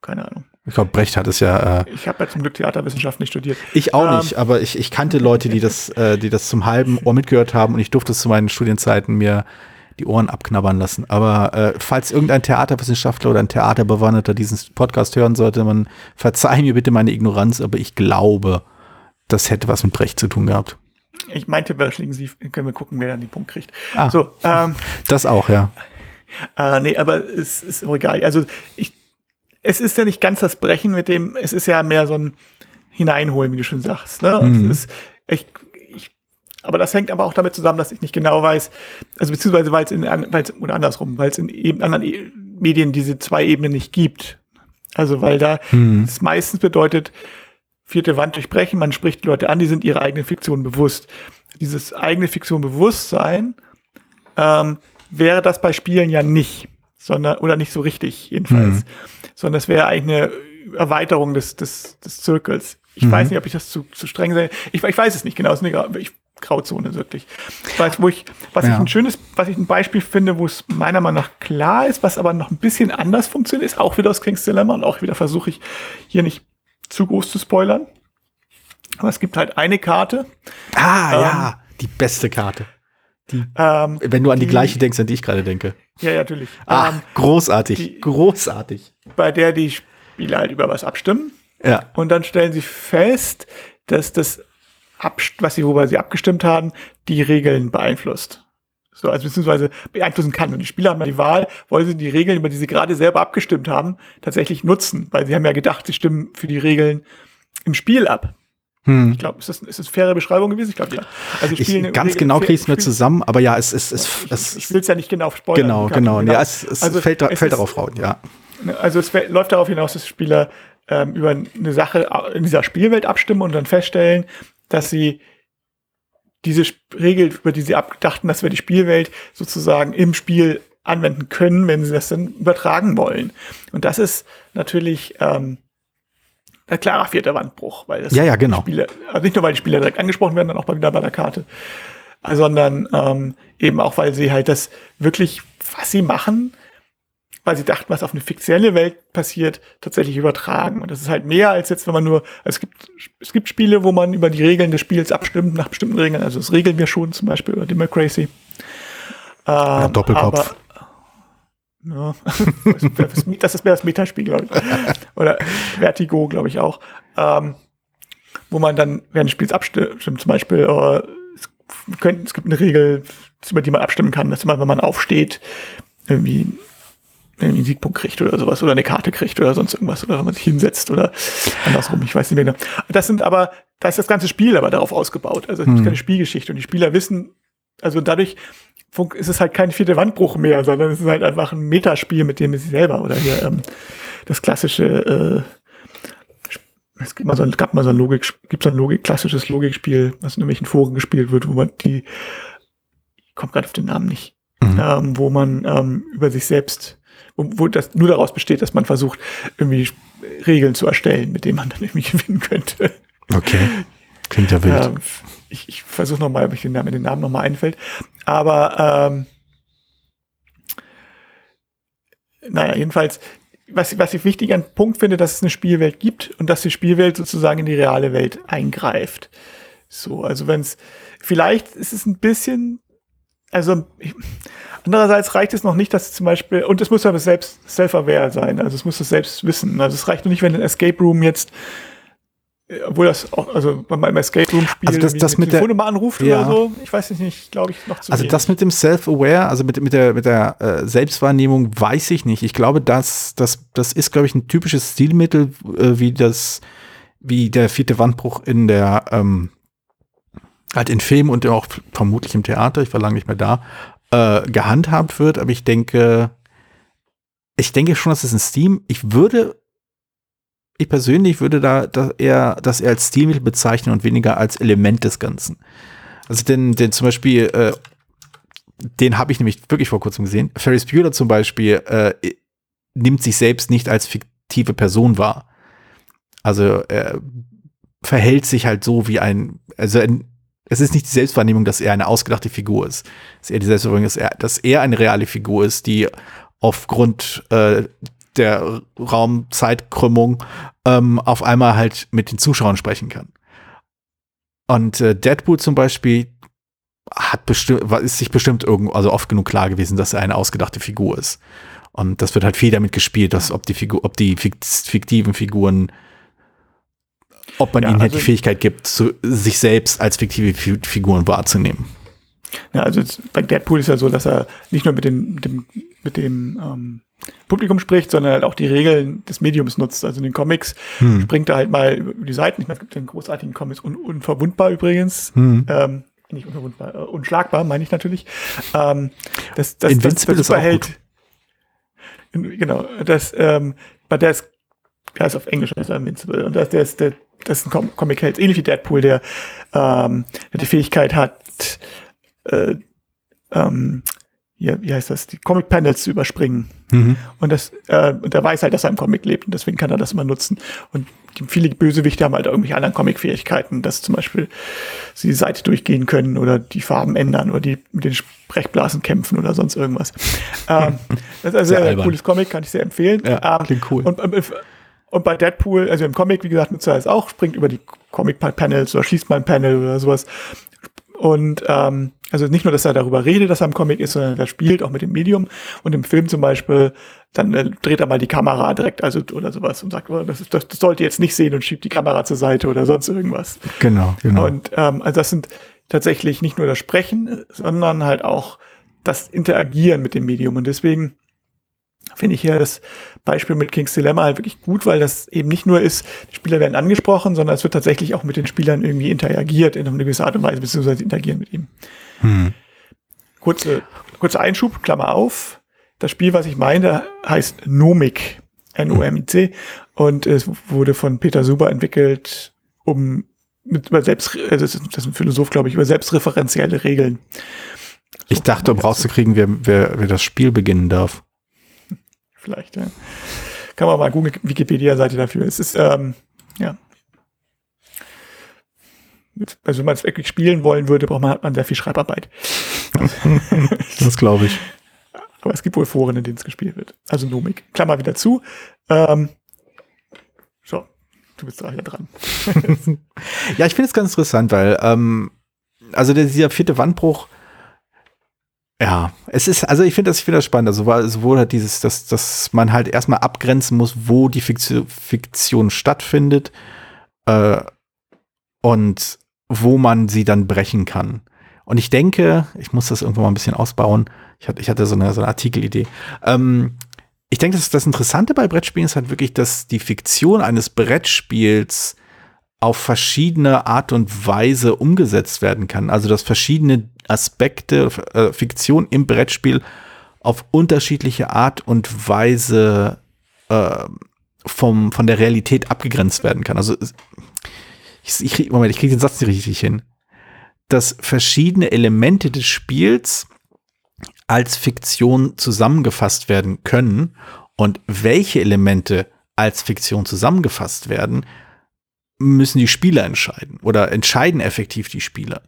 Keine Ahnung. Ich glaube, Brecht hat es ja. Äh, ich habe ja zum Glück Theaterwissenschaft nicht studiert. Ich auch ähm, nicht, aber ich, ich kannte Leute, die das, äh, die das zum halben Ohr mitgehört haben und ich durfte es zu meinen Studienzeiten mir die Ohren abknabbern lassen. Aber äh, falls irgendein Theaterwissenschaftler oder ein Theaterbewanderter diesen Podcast hören sollte, man verzeih mir bitte meine Ignoranz, aber ich glaube, das hätte was mit Brecht zu tun gehabt. Ich meinte, Sie können wir gucken, wer dann den Punkt kriegt. Ah, so, ähm, das auch, ja. Äh, nee, aber es ist auch egal. Also ich, es ist ja nicht ganz das Brechen mit dem, es ist ja mehr so ein Hineinholen, wie du schon sagst. Ne? Mhm. Es ist, ich, aber das hängt aber auch damit zusammen, dass ich nicht genau weiß, also beziehungsweise weil es in, weil's, oder andersrum, weil es in eben anderen e Medien diese zwei Ebenen nicht gibt. Also weil da es meistens bedeutet, vierte Wand durchbrechen, man spricht Leute an, die sind ihrer eigenen Fiktion bewusst. Dieses eigene Fiktion Bewusstsein ähm, wäre das bei Spielen ja nicht, sondern oder nicht so richtig jedenfalls, sondern es wäre eigentlich eine Erweiterung des des, des Zirkels. Ich Mhm. weiß nicht, ob ich das zu, zu streng sehe. Ich, ich weiß es nicht genau. Ich, Grauzone wirklich. Ich weiß, wo ich, was ich Ja. ein schönes, was ich ein Beispiel finde, wo es meiner Meinung nach klar ist, was aber noch ein bisschen anders funktioniert, ist auch wieder aus King's Dilemma und auch wieder versuche ich hier nicht zu groß zu spoilern. Aber es gibt halt eine Karte. Ah, Ähm, ja, die beste Karte. Ähm, Wenn du an die, Die- gleiche denkst, an die ich gerade denke. ja, ja, natürlich. Ah, Ähm, großartig, die- großartig. bei der die Spieler halt über was abstimmen. Ja. Und dann stellen sie fest, dass das, was sie, worüber sie abgestimmt haben, die Regeln beeinflusst. So, also beziehungsweise beeinflussen kann. Und die Spieler haben ja die Wahl, wollen sie die Regeln, über die sie gerade selber abgestimmt haben, tatsächlich nutzen. Weil sie haben ja gedacht, sie stimmen für die Regeln im Spiel ab. Hm. Ich glaube, ist das, ist das eine faire Beschreibung gewesen? Ich glaube, ja. Also Ich, spielen ganz Regeln- genau kriege ich es mir zusammen, aber ja, es ist, es, Ich, es, ich will es ja nicht genau spoilern. genau, Karte, genau. Ja, es, es Also, fällt, es fällt ist- darauf raus, ja. Also es läuft darauf hinaus, dass Spieler ähm, über eine Sache in dieser Spielwelt abstimmen und dann feststellen, dass sie diese Regel, über die sie abdachten, dass wir die Spielwelt sozusagen im Spiel anwenden können, wenn sie das dann übertragen wollen. Und das ist natürlich ähm, ein klarer vierter Wandbruch, weil das Ja, ja, genau. Spieler, also nicht nur weil die Spieler direkt angesprochen werden, dann auch mal wieder bei der Karte, sondern ähm, eben auch, weil sie halt das wirklich, was sie machen, weil sie dachten, was auf eine fiktionelle Welt passiert, tatsächlich übertragen. Und das ist halt mehr als jetzt, wenn man nur, es gibt, es gibt Spiele, wo man über die Regeln des Spiels abstimmt, nach bestimmten Regeln, also das regeln wir schon, zum Beispiel über Democracy. Ähm, Doppelkopf. Aber, ja, das, ist mehr das Metaspiel, glaube ich. Oder Vertigo, glaube ich auch. Ähm, wo man dann während des Spiels abstimmt, zum Beispiel, äh, es, könnte, es gibt eine Regel, über die man abstimmen kann, dass man, wenn man aufsteht, irgendwie einen Siegpunkt kriegt oder sowas oder eine Karte kriegt oder sonst irgendwas oder wenn man sich hinsetzt oder andersrum, ich weiß nicht mehr genau. Das sind aber, da ist das ganze Spiel aber darauf ausgebaut. Also es ist keine Spielgeschichte und die Spieler wissen, also dadurch ist es halt kein vierte Wandbruch mehr, sondern es ist halt einfach ein Metaspiel, mit dem sie selber oder hier ähm, das klassische äh, es gibt mal so, ein- gab mal so ein Logik, gibt so ein Logik, klassisches Logikspiel, was in irgendwelchen Foren gespielt wird, wo man die, ich komme gerade auf den Namen nicht, Mhm. ähm, wo man ähm, über sich selbst, wo, das nur daraus besteht, dass man versucht, irgendwie Regeln zu erstellen, mit denen man dann irgendwie gewinnen könnte. Okay. Klingt ja wild. Ähm, ich ich versuche nochmal, ob ich den Namen, den Namen nochmal einfällt. Aber ähm, naja, jedenfalls, was, was ich wichtig an Punkt finde, dass es eine Spielwelt gibt und dass die Spielwelt sozusagen in die reale Welt eingreift. So, also wenn es, vielleicht ist es ein bisschen, also ich, andererseits reicht es noch nicht, dass zum Beispiel, und es muss aber selbst self-aware sein, also es muss es selbst wissen. Also es reicht noch nicht, wenn ein Escape Room jetzt äh, obwohl das auch, also wenn man im Escape Room spielt, Also das- das mit der- Telefonnummer anruft Ja. oder so, ich weiß es nicht, glaube ich, noch zu Also wenig. das mit dem Self-Aware, also mit, mit der, mit der äh, Selbstwahrnehmung weiß ich nicht. Ich glaube, das, das, das ist, glaube ich, ein typisches Stilmittel, äh, wie das, wie der vierte Wandbruch in der, ähm, halt in Film und auch vermutlich im Theater, ich war lange nicht mehr da, äh, gehandhabt wird. Aber ich denke, ich denke schon, dass es ein Steam, ich würde, ich persönlich würde da, da eher das eher als Stilmittel bezeichnen und weniger als Element des Ganzen. Also denn, denn zum Beispiel, äh, den habe ich nämlich wirklich vor kurzem gesehen. Ferris Bueller zum Beispiel äh, nimmt sich selbst nicht als fiktive Person wahr. Also er verhält sich halt so wie ein, also ein, es ist nicht die Selbstwahrnehmung, dass er eine ausgedachte Figur ist. Es ist eher die Selbstwahrnehmung, dass er, dass er eine reale Figur ist, die aufgrund äh, der Raumzeitkrümmung ähm, auf einmal halt mit den Zuschauern sprechen kann. Und äh, Deadpool zum Beispiel hat bestimmt, ist sich bestimmt irgendwo, also oft genug klar gewesen, dass er eine ausgedachte Figur ist. Und das wird halt viel damit gespielt, dass ob die Figur, ob die fikt- fiktiven Figuren, ob man Ja, ihnen halt also- die Fähigkeit gibt, zu, sich selbst als fiktive Fi- Figuren wahrzunehmen. Ja, also bei Deadpool ist ja so, dass er nicht nur mit, den, mit dem, mit dem ähm, Publikum spricht, sondern halt auch die Regeln des Mediums nutzt. Also in den Comics hm. springt er halt mal über die Seiten. Ich meine, es gibt den großartigen Comics, un unverwundbar übrigens. Hm. Ähm, nicht unverwundbar, äh, unschlagbar, meine ich natürlich. Ähm, das, das, Invincible das, das Superheld, genau, das, ähm, bei der ist, der ist auf Englisch, also Invincible. Und das, der ist, der, das ist ein Com Comic-Held, ähnlich wie Deadpool, der, ähm, der die Fähigkeit hat, äh, ähm, hier, wie heißt das, die Comic-Panels zu überspringen. Mhm. Und das, äh, und er weiß halt, dass er im Comic lebt und deswegen kann er das immer nutzen. Und viele Bösewichte haben halt irgendwelche anderen Comic-Fähigkeiten, dass zum Beispiel sie die Seite durchgehen können oder die Farben ändern oder die mit den Sprechblasen kämpfen oder sonst irgendwas. ähm, das ist also ein cooles Comic, kann ich sehr empfehlen. Ja, ähm, klingt cool. Und, und, und bei Deadpool, also im Comic, wie gesagt, nutzt er es auch, springt über die Comic-Panels oder schießt mal ein Panel oder sowas. Und ähm, also nicht nur, dass er darüber redet, dass er im Comic ist, sondern er spielt auch mit dem Medium. Und im Film zum Beispiel, dann äh, dreht er mal die Kamera direkt, also oder sowas und sagt, oh, das, ist, das, das sollte jetzt nicht sehen und schiebt die Kamera zur Seite oder sonst irgendwas. Genau, genau. Und ähm, also das sind tatsächlich nicht nur das Sprechen, sondern halt auch das Interagieren mit dem Medium. Und deswegen finde ich hier das Beispiel mit King's Dilemma halt wirklich gut, weil das eben nicht nur ist, die Spieler werden angesprochen, sondern es wird tatsächlich auch mit den Spielern irgendwie interagiert in einer gewissen Art und Weise, beziehungsweise interagieren mit ihm. Hm. Kurze, kurzer Einschub, Klammer auf. Das Spiel, was ich meine, heißt Nomic, N-O-M-I-C, und es wurde von Peter Suber entwickelt, um mit über selbst, äh, das ist, das ist ein Philosoph, glaube ich, über selbstreferenzielle Regeln. Ich dachte, um rauszukriegen, wer, wer, wer das Spiel beginnen darf vielleicht. Ja. Kann man mal googeln, Wikipedia-Seite dafür. Es ist, ähm, ja. Also wenn man es wirklich spielen wollen würde, braucht man, hat man sehr viel Schreibarbeit. das glaube ich. Aber es gibt wohl Foren, in denen es gespielt wird. Also Nomik. Klammer wieder zu. Ähm, so, du bist da wieder dran. ja, ich finde es ganz interessant, weil ähm, also dieser vierte Wandbruch ja, es ist, also ich finde das, ich finde das spannend. Also sowohl halt dieses, dass, dass man halt erstmal abgrenzen muss, wo die Fiktion, Fiktion stattfindet äh, und wo man sie dann brechen kann. Und ich denke, ich muss das irgendwann mal ein bisschen ausbauen. Ich hatte, ich hatte so eine, so eine Artikelidee. Ähm, ich denke, das, das Interessante bei Brettspielen ist halt wirklich, dass die Fiktion eines Brettspiels auf verschiedene Art und Weise umgesetzt werden kann. Also dass verschiedene Aspekte, äh, Fiktion im Brettspiel auf unterschiedliche Art und Weise äh, vom, von der Realität abgegrenzt werden kann. Also ich, ich krieg, Moment, ich kriege den Satz nicht richtig hin. Dass verschiedene Elemente des Spiels als Fiktion zusammengefasst werden können und welche Elemente als Fiktion zusammengefasst werden, müssen die Spieler entscheiden oder entscheiden effektiv die Spieler.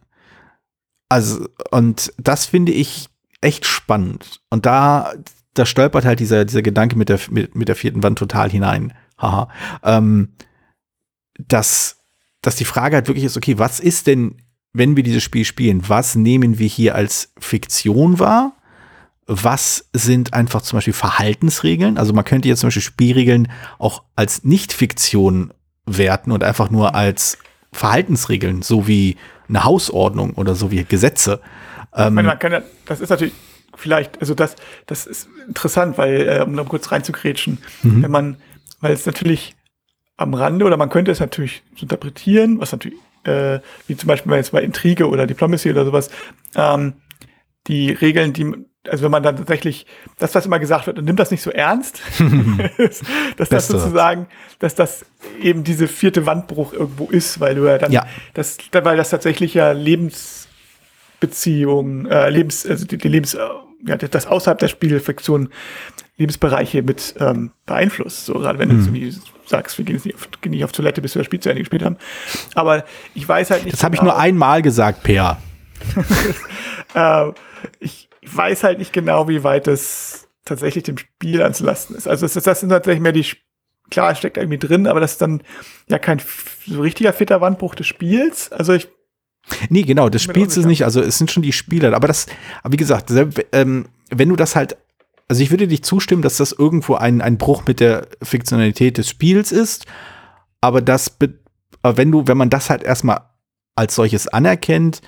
Also, und das finde ich echt spannend. Und da, da stolpert halt dieser, dieser Gedanke mit der, mit, mit der vierten Wand total hinein. Haha. Ähm, dass, dass die Frage halt wirklich ist, okay, was ist denn, wenn wir dieses Spiel spielen, was nehmen wir hier als Fiktion wahr? Was sind einfach zum Beispiel Verhaltensregeln? Also man könnte jetzt zum Beispiel Spielregeln auch als Nicht-Fiktion werten und einfach nur als Verhaltensregeln, so wie eine Hausordnung oder so wie Gesetze. Ähm, meine, man kann ja, das ist natürlich vielleicht, also das, das ist interessant, weil, äh, um noch kurz reinzugrätschen, mhm. wenn man, weil es natürlich am Rande oder man könnte es natürlich so interpretieren, was natürlich, äh, wie zum Beispiel jetzt bei Intrige oder Diplomacy oder sowas, ähm, die Regeln, die also wenn man dann tatsächlich das, was immer gesagt wird, und nimmt das nicht so ernst, dass das sozusagen, dass das eben diese vierte Wandbruch irgendwo ist, weil du ja dann, ja. Das, weil das tatsächlich ja Lebensbeziehungen, äh, Lebens, also die, die Lebens, äh, ja, das außerhalb der Spielfiktion Lebensbereiche mit ähm, beeinflusst. So gerade wenn mhm. du irgendwie sagst, wir gehen jetzt nicht auf, gehen nicht auf Toilette, bis wir das Spiel zu Ende gespielt haben. Aber ich weiß halt nicht. Das habe genau, ich nur einmal gesagt, Peer. äh, ich weiß halt nicht genau, wie weit das tatsächlich dem Spiel ans Lasten ist. Also das, das sind tatsächlich mehr die, klar, es steckt irgendwie drin, aber das ist dann ja kein so richtiger fitter Wandbruch des Spiels. Also ich Nee, genau, des Spiels ist nicht, also es sind schon die Spieler, aber das, aber wie gesagt, ähm, wenn du das halt, also ich würde dich zustimmen, dass das irgendwo ein, ein Bruch mit der Fiktionalität des Spiels ist, aber das, wenn du, wenn man das halt erstmal als solches anerkennt,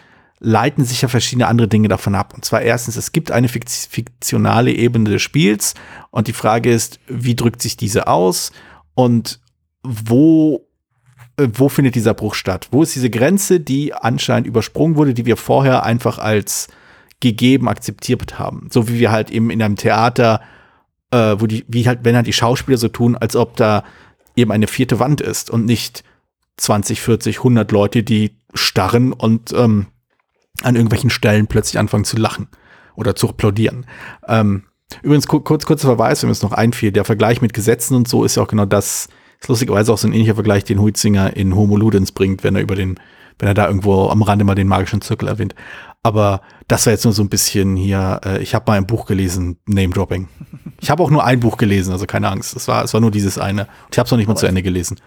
leiten sich ja verschiedene andere Dinge davon ab. Und zwar erstens, es gibt eine fiktionale Ebene des Spiels und die Frage ist, wie drückt sich diese aus und wo, äh, wo findet dieser Bruch statt? Wo ist diese Grenze, die anscheinend übersprungen wurde, die wir vorher einfach als gegeben akzeptiert haben? So wie wir halt eben in einem Theater, äh, wo die, wie halt, wenn halt die Schauspieler so tun, als ob da eben eine vierte Wand ist und nicht 20, 40, 100 Leute, die starren und ähm, an irgendwelchen Stellen plötzlich anfangen zu lachen oder zu applaudieren. Ähm, übrigens, kurz, kurzer Verweis, wenn mir es noch einfiel, der Vergleich mit Gesetzen und so ist ja auch genau das, ist lustigerweise auch so ein ähnlicher Vergleich, den Huizinger in Homo Ludens bringt, wenn er über den, wenn er da irgendwo am Rande mal den magischen Zirkel erwähnt. Aber das war jetzt nur so ein bisschen hier, äh, ich habe mal ein Buch gelesen, Name-Dropping. Ich habe auch nur ein Buch gelesen, also keine Angst. Es war, es war nur dieses eine. Und ich habe es noch nicht mal zu Ende gelesen.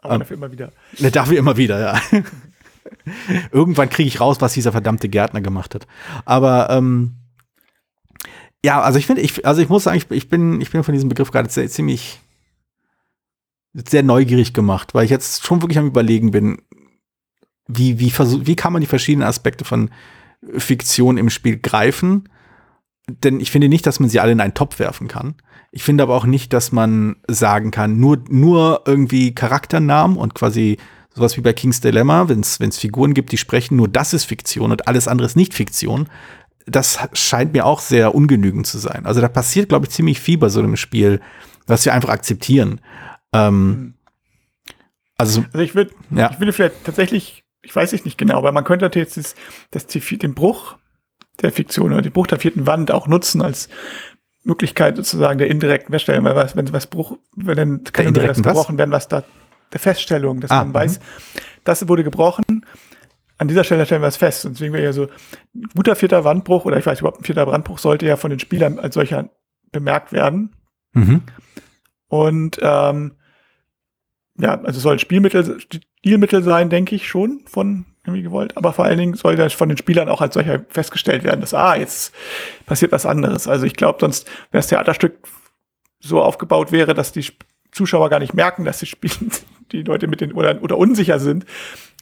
Aber ähm, dafür immer wieder. Ne, dafür immer wieder, ja. Irgendwann kriege ich raus, was dieser verdammte Gärtner gemacht hat. Aber ähm, ja, also ich finde, ich, also ich muss sagen, ich, ich, bin, ich bin von diesem Begriff gerade ziemlich sehr neugierig gemacht, weil ich jetzt schon wirklich am überlegen bin, wie, wie, wie kann man die verschiedenen Aspekte von Fiktion im Spiel greifen? Denn ich finde nicht, dass man sie alle in einen Topf werfen kann. Ich finde aber auch nicht, dass man sagen kann, nur, nur irgendwie Charakternamen und quasi sowas wie bei King's Dilemma, wenn es Figuren gibt, die sprechen, nur das ist Fiktion und alles andere ist nicht Fiktion. Das scheint mir auch sehr ungenügend zu sein. Also da passiert, glaube ich, ziemlich viel bei so einem Spiel, was wir einfach akzeptieren. Ähm, also, also ich würde ja. ich würde vielleicht tatsächlich, ich weiß es nicht genau, aber man könnte jetzt das, das, den Bruch der Fiktion oder den Bruch der vierten Wand auch nutzen als Möglichkeit sozusagen der indirekten Feststellung, weil was, wenn was Bruch, wenn dann kann was gebrochen werden, was da der Feststellung, dass ah, man weiß, mhm. das wurde gebrochen. An dieser Stelle stellen wir es fest. Und deswegen wäre ja so, ein guter vierter Wandbruch oder ich weiß überhaupt ein vierter Wandbruch sollte ja von den Spielern als solcher bemerkt werden. Mhm. Und ähm, ja, also soll ein Spielmittel, Stilmittel sein, denke ich schon von irgendwie gewollt. Aber vor allen Dingen soll das von den Spielern auch als solcher festgestellt werden, dass, ah, jetzt passiert was anderes. Also ich glaube, sonst, wenn das Theaterstück so aufgebaut wäre, dass die Zuschauer gar nicht merken, dass sie spielen, die Leute mit den oder, oder unsicher sind,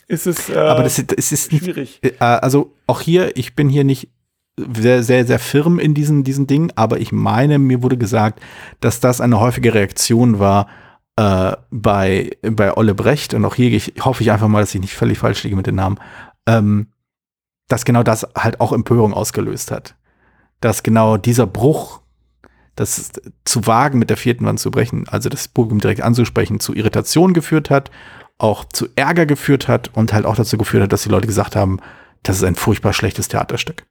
ist es äh, Aber das, das ist schwierig. Nicht, äh, also auch hier, ich bin hier nicht sehr, sehr, sehr firm in diesen, diesen Dingen, aber ich meine, mir wurde gesagt, dass das eine häufige Reaktion war äh, bei, bei Olle Brecht, und auch hier ich, hoffe ich einfach mal, dass ich nicht völlig falsch liege mit den Namen, ähm, dass genau das halt auch Empörung ausgelöst hat. Dass genau dieser Bruch das zu wagen, mit der vierten Wand zu brechen, also das Publikum direkt anzusprechen, zu Irritation geführt hat, auch zu Ärger geführt hat und halt auch dazu geführt hat, dass die Leute gesagt haben, das ist ein furchtbar schlechtes Theaterstück.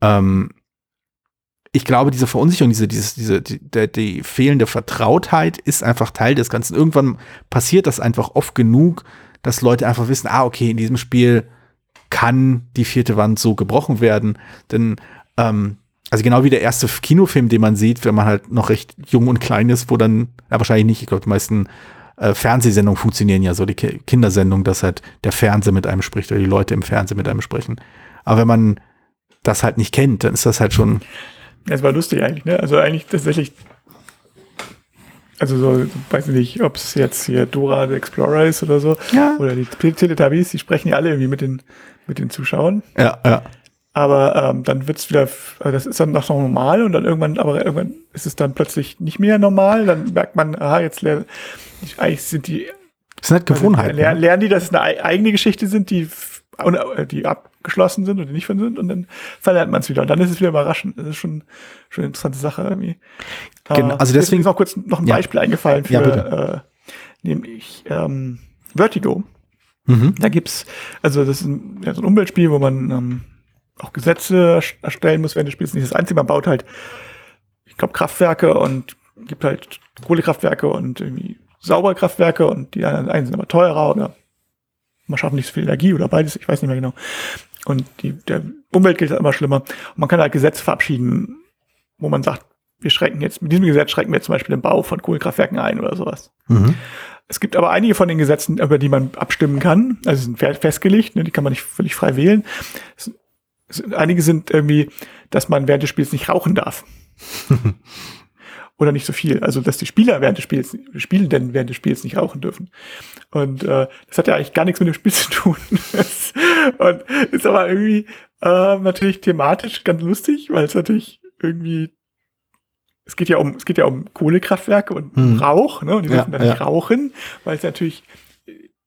Ähm, ich glaube, diese Verunsicherung, diese, diese, diese, die, die, die fehlende Vertrautheit ist einfach Teil des Ganzen. Irgendwann passiert das einfach oft genug, dass Leute einfach wissen, ah, okay, in diesem Spiel kann die vierte Wand so gebrochen werden. Denn ähm, also genau wie der erste Kinofilm, den man sieht, wenn man halt noch recht jung und klein ist, wo dann, ja wahrscheinlich nicht, ich glaube, die meisten äh, Fernsehsendungen funktionieren ja so, die Ki Kindersendung, dass halt der Fernseher mit einem spricht oder die Leute im Fernsehen mit einem sprechen. Aber wenn man das halt nicht kennt, dann ist das halt schon. Es war lustig eigentlich, ne? Also eigentlich tatsächlich, also so, weiß nicht, ob es jetzt hier Dora the Explorer ist oder so, ja. oder die Teletubbies, die sprechen ja alle irgendwie mit den, mit den Zuschauern. Ja, ja. Aber ähm, dann wird es wieder, äh, das ist dann noch normal und dann irgendwann, aber irgendwann ist es dann plötzlich nicht mehr normal. Dann merkt man, aha, jetzt lernen, eigentlich sind die. Das sind halt Gewohnheiten. Also, lernen, lernen die, dass es eine eigene Geschichte sind, die, äh, die abgeschlossen sind oder nicht von sind und dann verlernt man es wieder. Und dann ist es wieder überraschend. Das ist schon, schon eine interessante Sache irgendwie. Genau, also deswegen ist noch kurz noch ein ja. Beispiel eingefallen für, ja, äh, nämlich ähm, Vertigo. Mhm. Da gibt's, also das ist ein, ja, so ein Umweltspiel, wo man ähm, auch Gesetze erstellen muss während des Spiels. Nicht das Einzige, man baut halt, ich glaube, Kraftwerke und gibt halt Kohlekraftwerke und irgendwie saubere Kraftwerke und die einen sind aber teurer oder man schafft nicht so viel Energie oder beides, ich weiß nicht mehr genau. Und die, der Umwelt gilt halt immer schlimmer. Und man kann halt Gesetze verabschieden, wo man sagt, wir schränken jetzt, mit diesem Gesetz schränken wir zum Beispiel den Bau von Kohlekraftwerken ein oder sowas. Mhm. Es gibt aber einige von den Gesetzen, über die man abstimmen kann. Also sind festgelegt, ne, die kann man nicht völlig frei wählen. Es einige sind irgendwie, dass man während des Spiels nicht rauchen darf. oder nicht so viel. Also dass die Spieler während des Spiels, Spielenden während des Spiels nicht rauchen dürfen. Und äh, das hat ja eigentlich gar nichts mit dem Spiel zu tun. und ist aber irgendwie äh, natürlich thematisch ganz lustig, weil es natürlich irgendwie es geht ja um es geht ja um Kohlekraftwerke und hm. Rauch, ne? Und die dürfen ja, dann nicht rauchen, weil es natürlich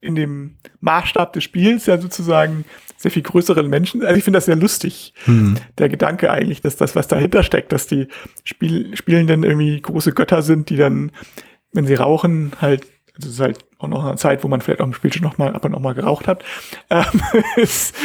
in dem Maßstab des Spiels ja sozusagen sehr viel größeren Menschen. Also ich finde das sehr lustig, hm. der Gedanke eigentlich, dass das, was dahinter steckt, dass die Spiel Spielenden irgendwie große Götter sind, die dann, wenn sie rauchen, halt, also es ist halt auch noch eine Zeit, wo man vielleicht auch im Spiel schon noch mal ab und noch mal geraucht hat, ähm, ist,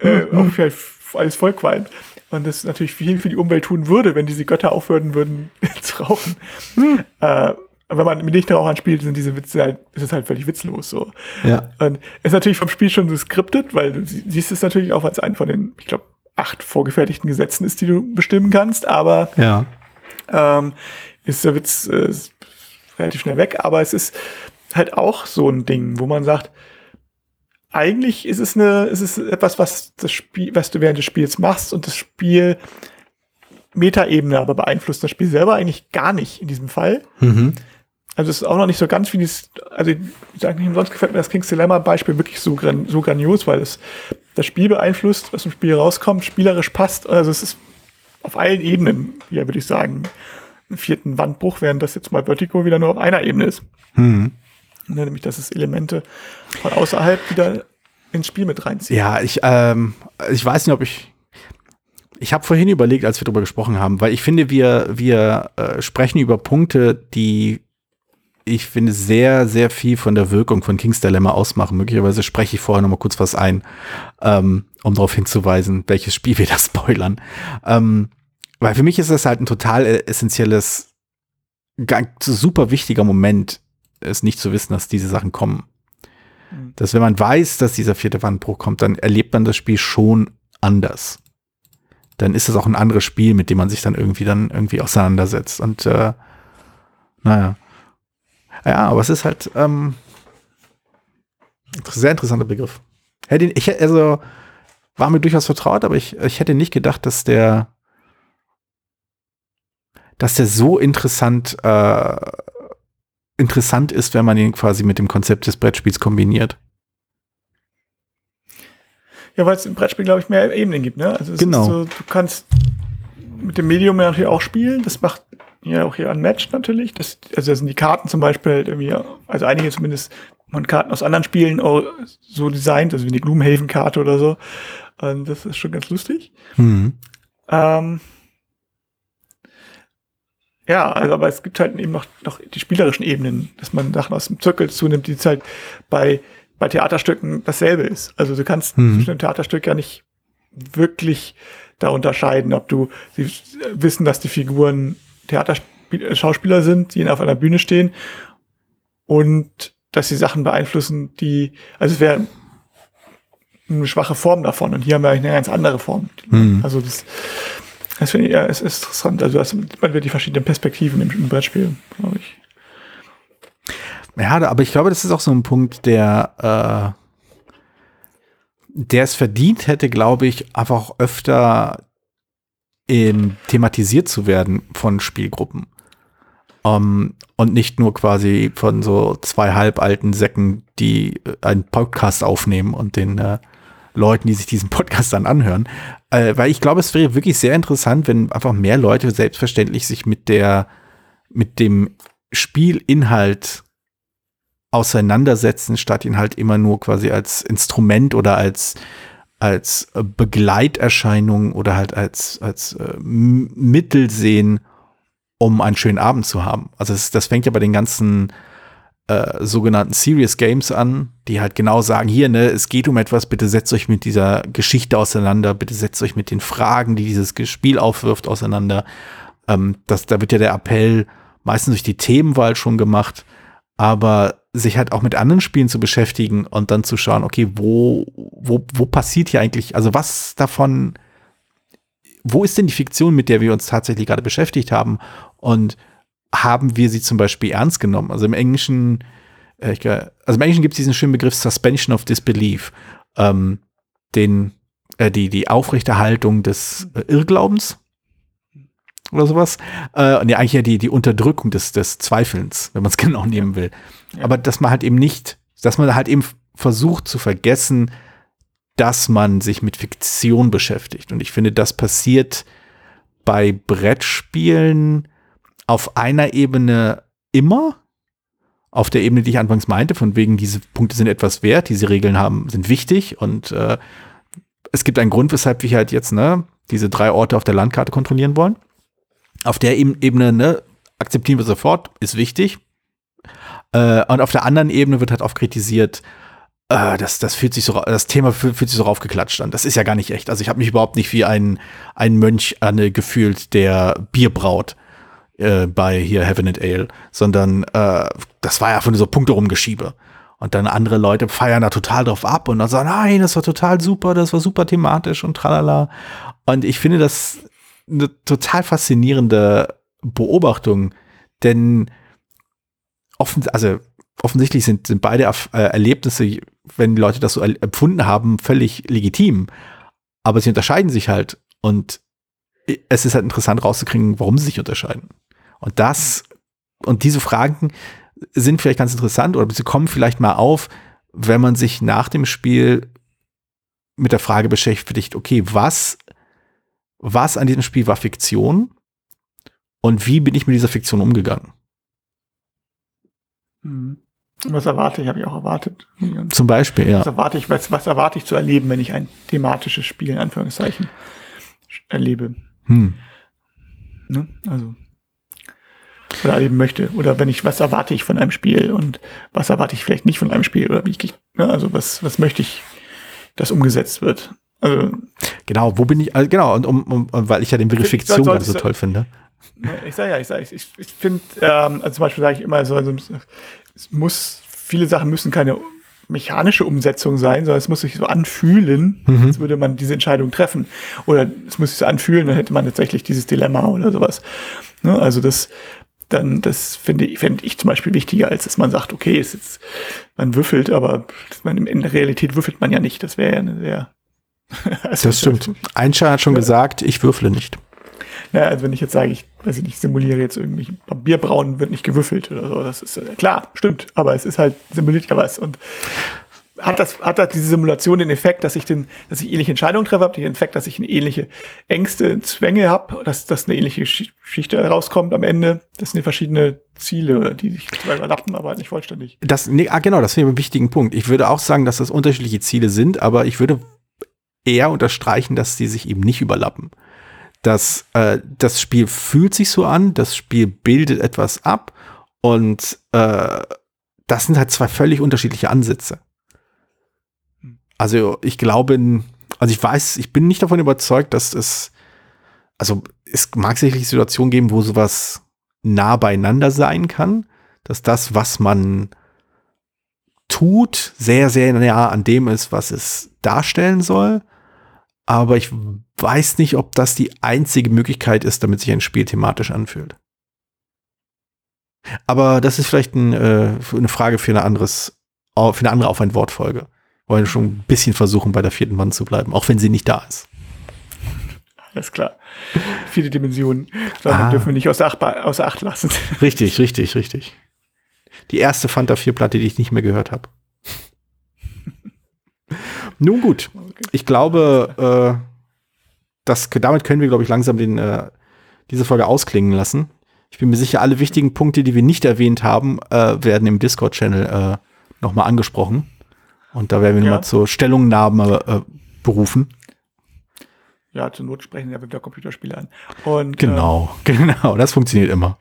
äh, auch vielleicht alles voll qualmt. Und das natürlich viel für die Umwelt tun würde, wenn diese Götter aufhören würden zu rauchen. Hm. Äh, wenn man mit Nichtrauchern spielt, sind diese Witze halt, ist es halt völlig witzlos so. Ja. Und ist natürlich vom Spiel schon geskriptet, weil du siehst es natürlich auch als einen von den, ich glaube, acht vorgefertigten Gesetzen ist, die du bestimmen kannst, aber ja. ähm, ist der Witz äh, relativ schnell weg, aber es ist halt auch so ein Ding, wo man sagt, eigentlich ist es eine, ist es etwas, was das Spiel, was du während des Spiels machst und das Spiel Metaebene aber beeinflusst das Spiel selber eigentlich gar nicht in diesem Fall. Mhm. Also es ist auch noch nicht so ganz wie das, also ich sage nicht umsonst gefällt mir das King's Dilemma Beispiel wirklich so, gran, so grandios, weil es das Spiel beeinflusst, was im Spiel rauskommt, spielerisch passt. Also es ist auf allen Ebenen, ja, würde ich sagen, einen vierten Wandbruch, während das jetzt mal Vertigo wieder nur auf einer Ebene ist. Mhm. Nämlich, dass es Elemente von außerhalb wieder ins Spiel mit reinzieht. Ja, ich, ähm, ich weiß nicht, ob ich ich habe vorhin überlegt, als wir darüber gesprochen haben, weil ich finde, wir, wir äh, sprechen über Punkte, die ich finde sehr, sehr viel von der Wirkung von King's Dilemma ausmachen. Möglicherweise spreche ich vorher noch mal kurz was ein, ähm, um darauf hinzuweisen, welches Spiel wir da spoilern. Ähm, weil für mich ist das halt ein total essentielles, ganz super wichtiger Moment, es nicht zu wissen, dass diese Sachen kommen. Mhm. Dass wenn man weiß, dass dieser vierte Wandbruch kommt, dann erlebt man das Spiel schon anders dann ist es auch ein anderes Spiel, mit dem man sich dann irgendwie dann irgendwie auseinandersetzt. Und äh, naja. Ja, aber es ist halt ähm, sehr interessanter Begriff. Hätte ich, also war mir durchaus vertraut, aber ich, ich hätte nicht gedacht, dass der dass der so interessant äh, interessant ist, wenn man ihn quasi mit dem Konzept des Brettspiels kombiniert. Ja, weil es im Brettspiel, glaube ich, mehr Ebenen gibt, ne? Also genau. So, du kannst mit dem Medium natürlich auch spielen. Das macht ja auch hier ein Match natürlich. Das, also da sind die Karten zum Beispiel halt irgendwie, also einige zumindest man Karten aus anderen Spielen auch so designt, also wie die Gloomhaven-Karte oder so. Und das ist schon ganz lustig. Mhm. Ähm, ja, also, aber es gibt halt eben noch, noch die spielerischen Ebenen, dass man Sachen aus dem Zirkel zunimmt, die es halt bei bei Theaterstücken dasselbe ist. Also du kannst hm. zwischen dem Theaterstück ja nicht wirklich da unterscheiden, ob du sie wissen, dass die Figuren Theaterschauspieler sind, die auf einer Bühne stehen und dass sie Sachen beeinflussen, die, also es wäre eine schwache Form davon und hier haben wir eigentlich eine ganz andere Form. Hm. Also das, das finde ich ja, es ist interessant. Also das, man wird die verschiedenen Perspektiven im, im Brettspiel, glaube ich. Ja, aber ich glaube, das ist auch so ein Punkt, der, äh, der es verdient hätte, glaube ich, einfach öfter in, thematisiert zu werden von Spielgruppen. Um, ähm, und nicht nur quasi von so zwei halbalten Säcken, die äh, einen Podcast aufnehmen und den äh, Leuten, die sich diesen Podcast dann anhören. Äh, weil ich glaube, es wäre wirklich sehr interessant, wenn einfach mehr Leute selbstverständlich sich mit der, mit dem Spielinhalt auseinandersetzen, statt ihn halt immer nur quasi als Instrument oder als als äh, Begleiterscheinung oder halt als als äh, Mittel sehen, um einen schönen Abend zu haben. Also das, das fängt ja bei den ganzen äh, sogenannten Serious Games an, die halt genau sagen, hier, ne, es geht um etwas, bitte setzt euch mit dieser Geschichte auseinander, bitte setzt euch mit den Fragen, die dieses Spiel aufwirft, auseinander. Ähm, das, da wird ja der Appell meistens durch die Themenwahl schon gemacht, aber sich halt auch mit anderen Spielen zu beschäftigen und dann zu schauen, okay, wo, wo, wo passiert hier eigentlich, also was davon, wo ist denn die Fiktion, mit der wir uns tatsächlich gerade beschäftigt haben und haben wir sie zum Beispiel ernst genommen? Also im Englischen, äh, also im Englischen gibt es diesen schönen Begriff Suspension of Disbelief, ähm, den, äh, die, die Aufrechterhaltung des äh, Irrglaubens. Oder sowas. Äh, und ja, eigentlich ja die, die Unterdrückung des, des Zweifelns, wenn man es genau nehmen will. Ja. Aber dass man halt eben nicht, dass man halt eben versucht zu vergessen, dass man sich mit Fiktion beschäftigt. Und ich finde, das passiert bei Brettspielen auf einer Ebene immer. Auf der Ebene, die ich anfangs meinte, von wegen, diese Punkte sind etwas wert, diese Regeln haben, sind wichtig und äh, es gibt einen Grund, weshalb wir halt jetzt ne, diese drei Orte auf der Landkarte kontrollieren wollen. Auf der Ebene ne, akzeptieren wir sofort, ist wichtig. Äh, und auf der anderen Ebene wird halt oft kritisiert, äh, das, das fühlt sich so, das Thema fühlt, fühlt sich so raufgeklatscht an. Das ist ja gar nicht echt. Also ich habe mich überhaupt nicht wie ein, ein Mönch äh, gefühlt, der Bier braut äh, bei hier Heaven and Ale, sondern äh, das war ja von so Punkte rumgeschiebe. Und dann andere Leute feiern da total drauf ab und dann sagen, nein, das war total super, das war super thematisch und tralala. Und ich finde das eine total faszinierende Beobachtung, denn offen, also offensichtlich sind, sind beide äh, Erlebnisse, wenn die Leute das so empfunden haben, völlig legitim. Aber sie unterscheiden sich halt. Und es ist halt interessant rauszukriegen, warum sie sich unterscheiden. Und das, und diese Fragen sind vielleicht ganz interessant oder sie kommen vielleicht mal auf, wenn man sich nach dem Spiel mit der Frage beschäftigt, okay, was, was an diesem Spiel war Fiktion und wie bin ich mit dieser Fiktion umgegangen? Mhm. Was erwarte ich, habe ich auch erwartet. Und Zum Beispiel, ja. Was erwarte ich, was, was erwarte ich zu erleben, wenn ich ein thematisches Spiel in Anführungszeichen erlebe? Hm. Ne? Also oder erleben möchte. Oder wenn ich, was erwarte ich von einem Spiel und was erwarte ich vielleicht nicht von einem Spiel oder wie ich, ne? also was, was möchte ich, dass umgesetzt wird. Also, Genau, wo bin ich, also genau, und um, um, weil ich ja den Begriff Fiktion so toll finde. ich sage ja, ich sage, ich, ich, ich finde, ähm, also zum Beispiel sage ich immer so, also es muss, viele Sachen müssen keine mechanische Umsetzung sein, sondern es muss sich so anfühlen, als würde man diese Entscheidung treffen. Oder es muss sich so anfühlen, dann hätte man tatsächlich dieses Dilemma oder sowas. Ne? Also das, dann, das finde ich, fände ich zum Beispiel wichtiger, als dass man sagt, okay, ist, man würfelt, aber man, in der Realität würfelt man ja nicht. Das wäre ja eine sehr. Das stimmt. Einstein hat schon gesagt, ich würfle nicht. Ja, also wenn ich jetzt sage, ich weiß ich nicht, simuliere jetzt irgendwie Bierbrauen wird nicht gewürfelt oder so, das ist äh, klar, stimmt, aber es ist halt simuliert ja was und hat das hat das diese Simulation den Effekt, dass ich den dass ich ähnliche Entscheidungen treffe, habe den Effekt, dass ich eine ähnliche Ängste, Zwänge habe, dass dass eine ähnliche Schi- Geschichte rauskommt am Ende. Das sind verschiedene Ziele, die sich zwar überlappen, aber halt nicht vollständig. Das, nee, ah, genau, das finde ich einen wichtigen Punkt. Ich würde auch sagen, dass das unterschiedliche Ziele sind, aber ich würde eher unterstreichen, dass die sich eben nicht überlappen. Das, äh, das Spiel fühlt sich so an, das Spiel bildet etwas ab und äh, das sind halt zwei völlig unterschiedliche Ansätze. Also ich glaube, also ich weiß, ich bin nicht davon überzeugt, dass es, also es mag sicherlich Situationen geben, wo sowas nah beieinander sein kann, dass das, was man tut, sehr, sehr nah an dem ist, was es darstellen soll. Aber ich weiß nicht, ob das die einzige Möglichkeit ist, damit sich ein Spiel thematisch anfühlt. Aber das ist vielleicht ein, äh, eine Frage für eine anderes, für eine andere auf ein Wortfolge. Wollen wir schon ein bisschen versuchen, bei der vierten Wand zu bleiben, auch wenn sie nicht da ist. Alles klar. Viele Dimensionen. Ah. dürfen wir nicht außer Acht, außer Acht lassen. Richtig, richtig, richtig. Die erste Fanta 4-Platte, die ich nicht mehr gehört habe. Nun gut, ich glaube, äh, das, damit können wir, glaube ich, langsam den, äh, diese Folge ausklingen lassen. Ich bin mir sicher, alle wichtigen Punkte, die wir nicht erwähnt haben, äh, werden im Discord-Channel äh, nochmal angesprochen. Und da werden wir Ja. nochmal zur Stellungnahme äh, berufen. Ja, zur Not sprechen ja wieder Computerspiele an. Und Genau, genau, das funktioniert immer.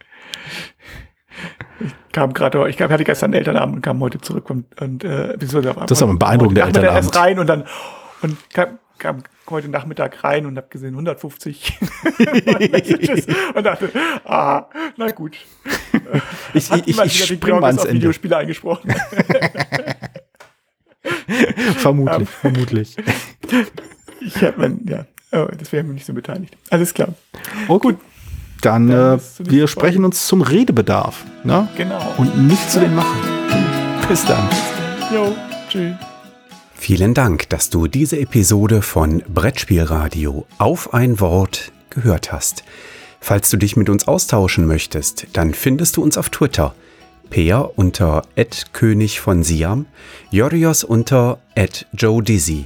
Kam gerade, ich hatte gestern einen Elternabend und kam heute zurück und, und äh, Das ist aber ein beeindruckender Elternabend. erst rein und dann und kam, kam heute Nachmittag rein und habe gesehen 150 Messages und dachte, ah, na gut. Ich, Hat ich, ich, jemand ich wieder den spring mal auf Ende. Videospiele eingesprochen. Vermutlich, vermutlich. ich habe mein, ja, oh, das wäre mir nicht so beteiligt. Alles klar. Oh gut. Dann, Dann äh, wir sprechen uns zum Redebedarf. Ne? Genau. Und nicht zu den Machen. Bis dann. Jo, tschüss. Vielen Dank, dass du diese Episode von Brettspielradio auf ein Wort gehört hast. Falls du dich mit uns austauschen möchtest, dann findest du uns auf Twitter. Peer unter König von Siam, Jorios unter Joe Dizzy.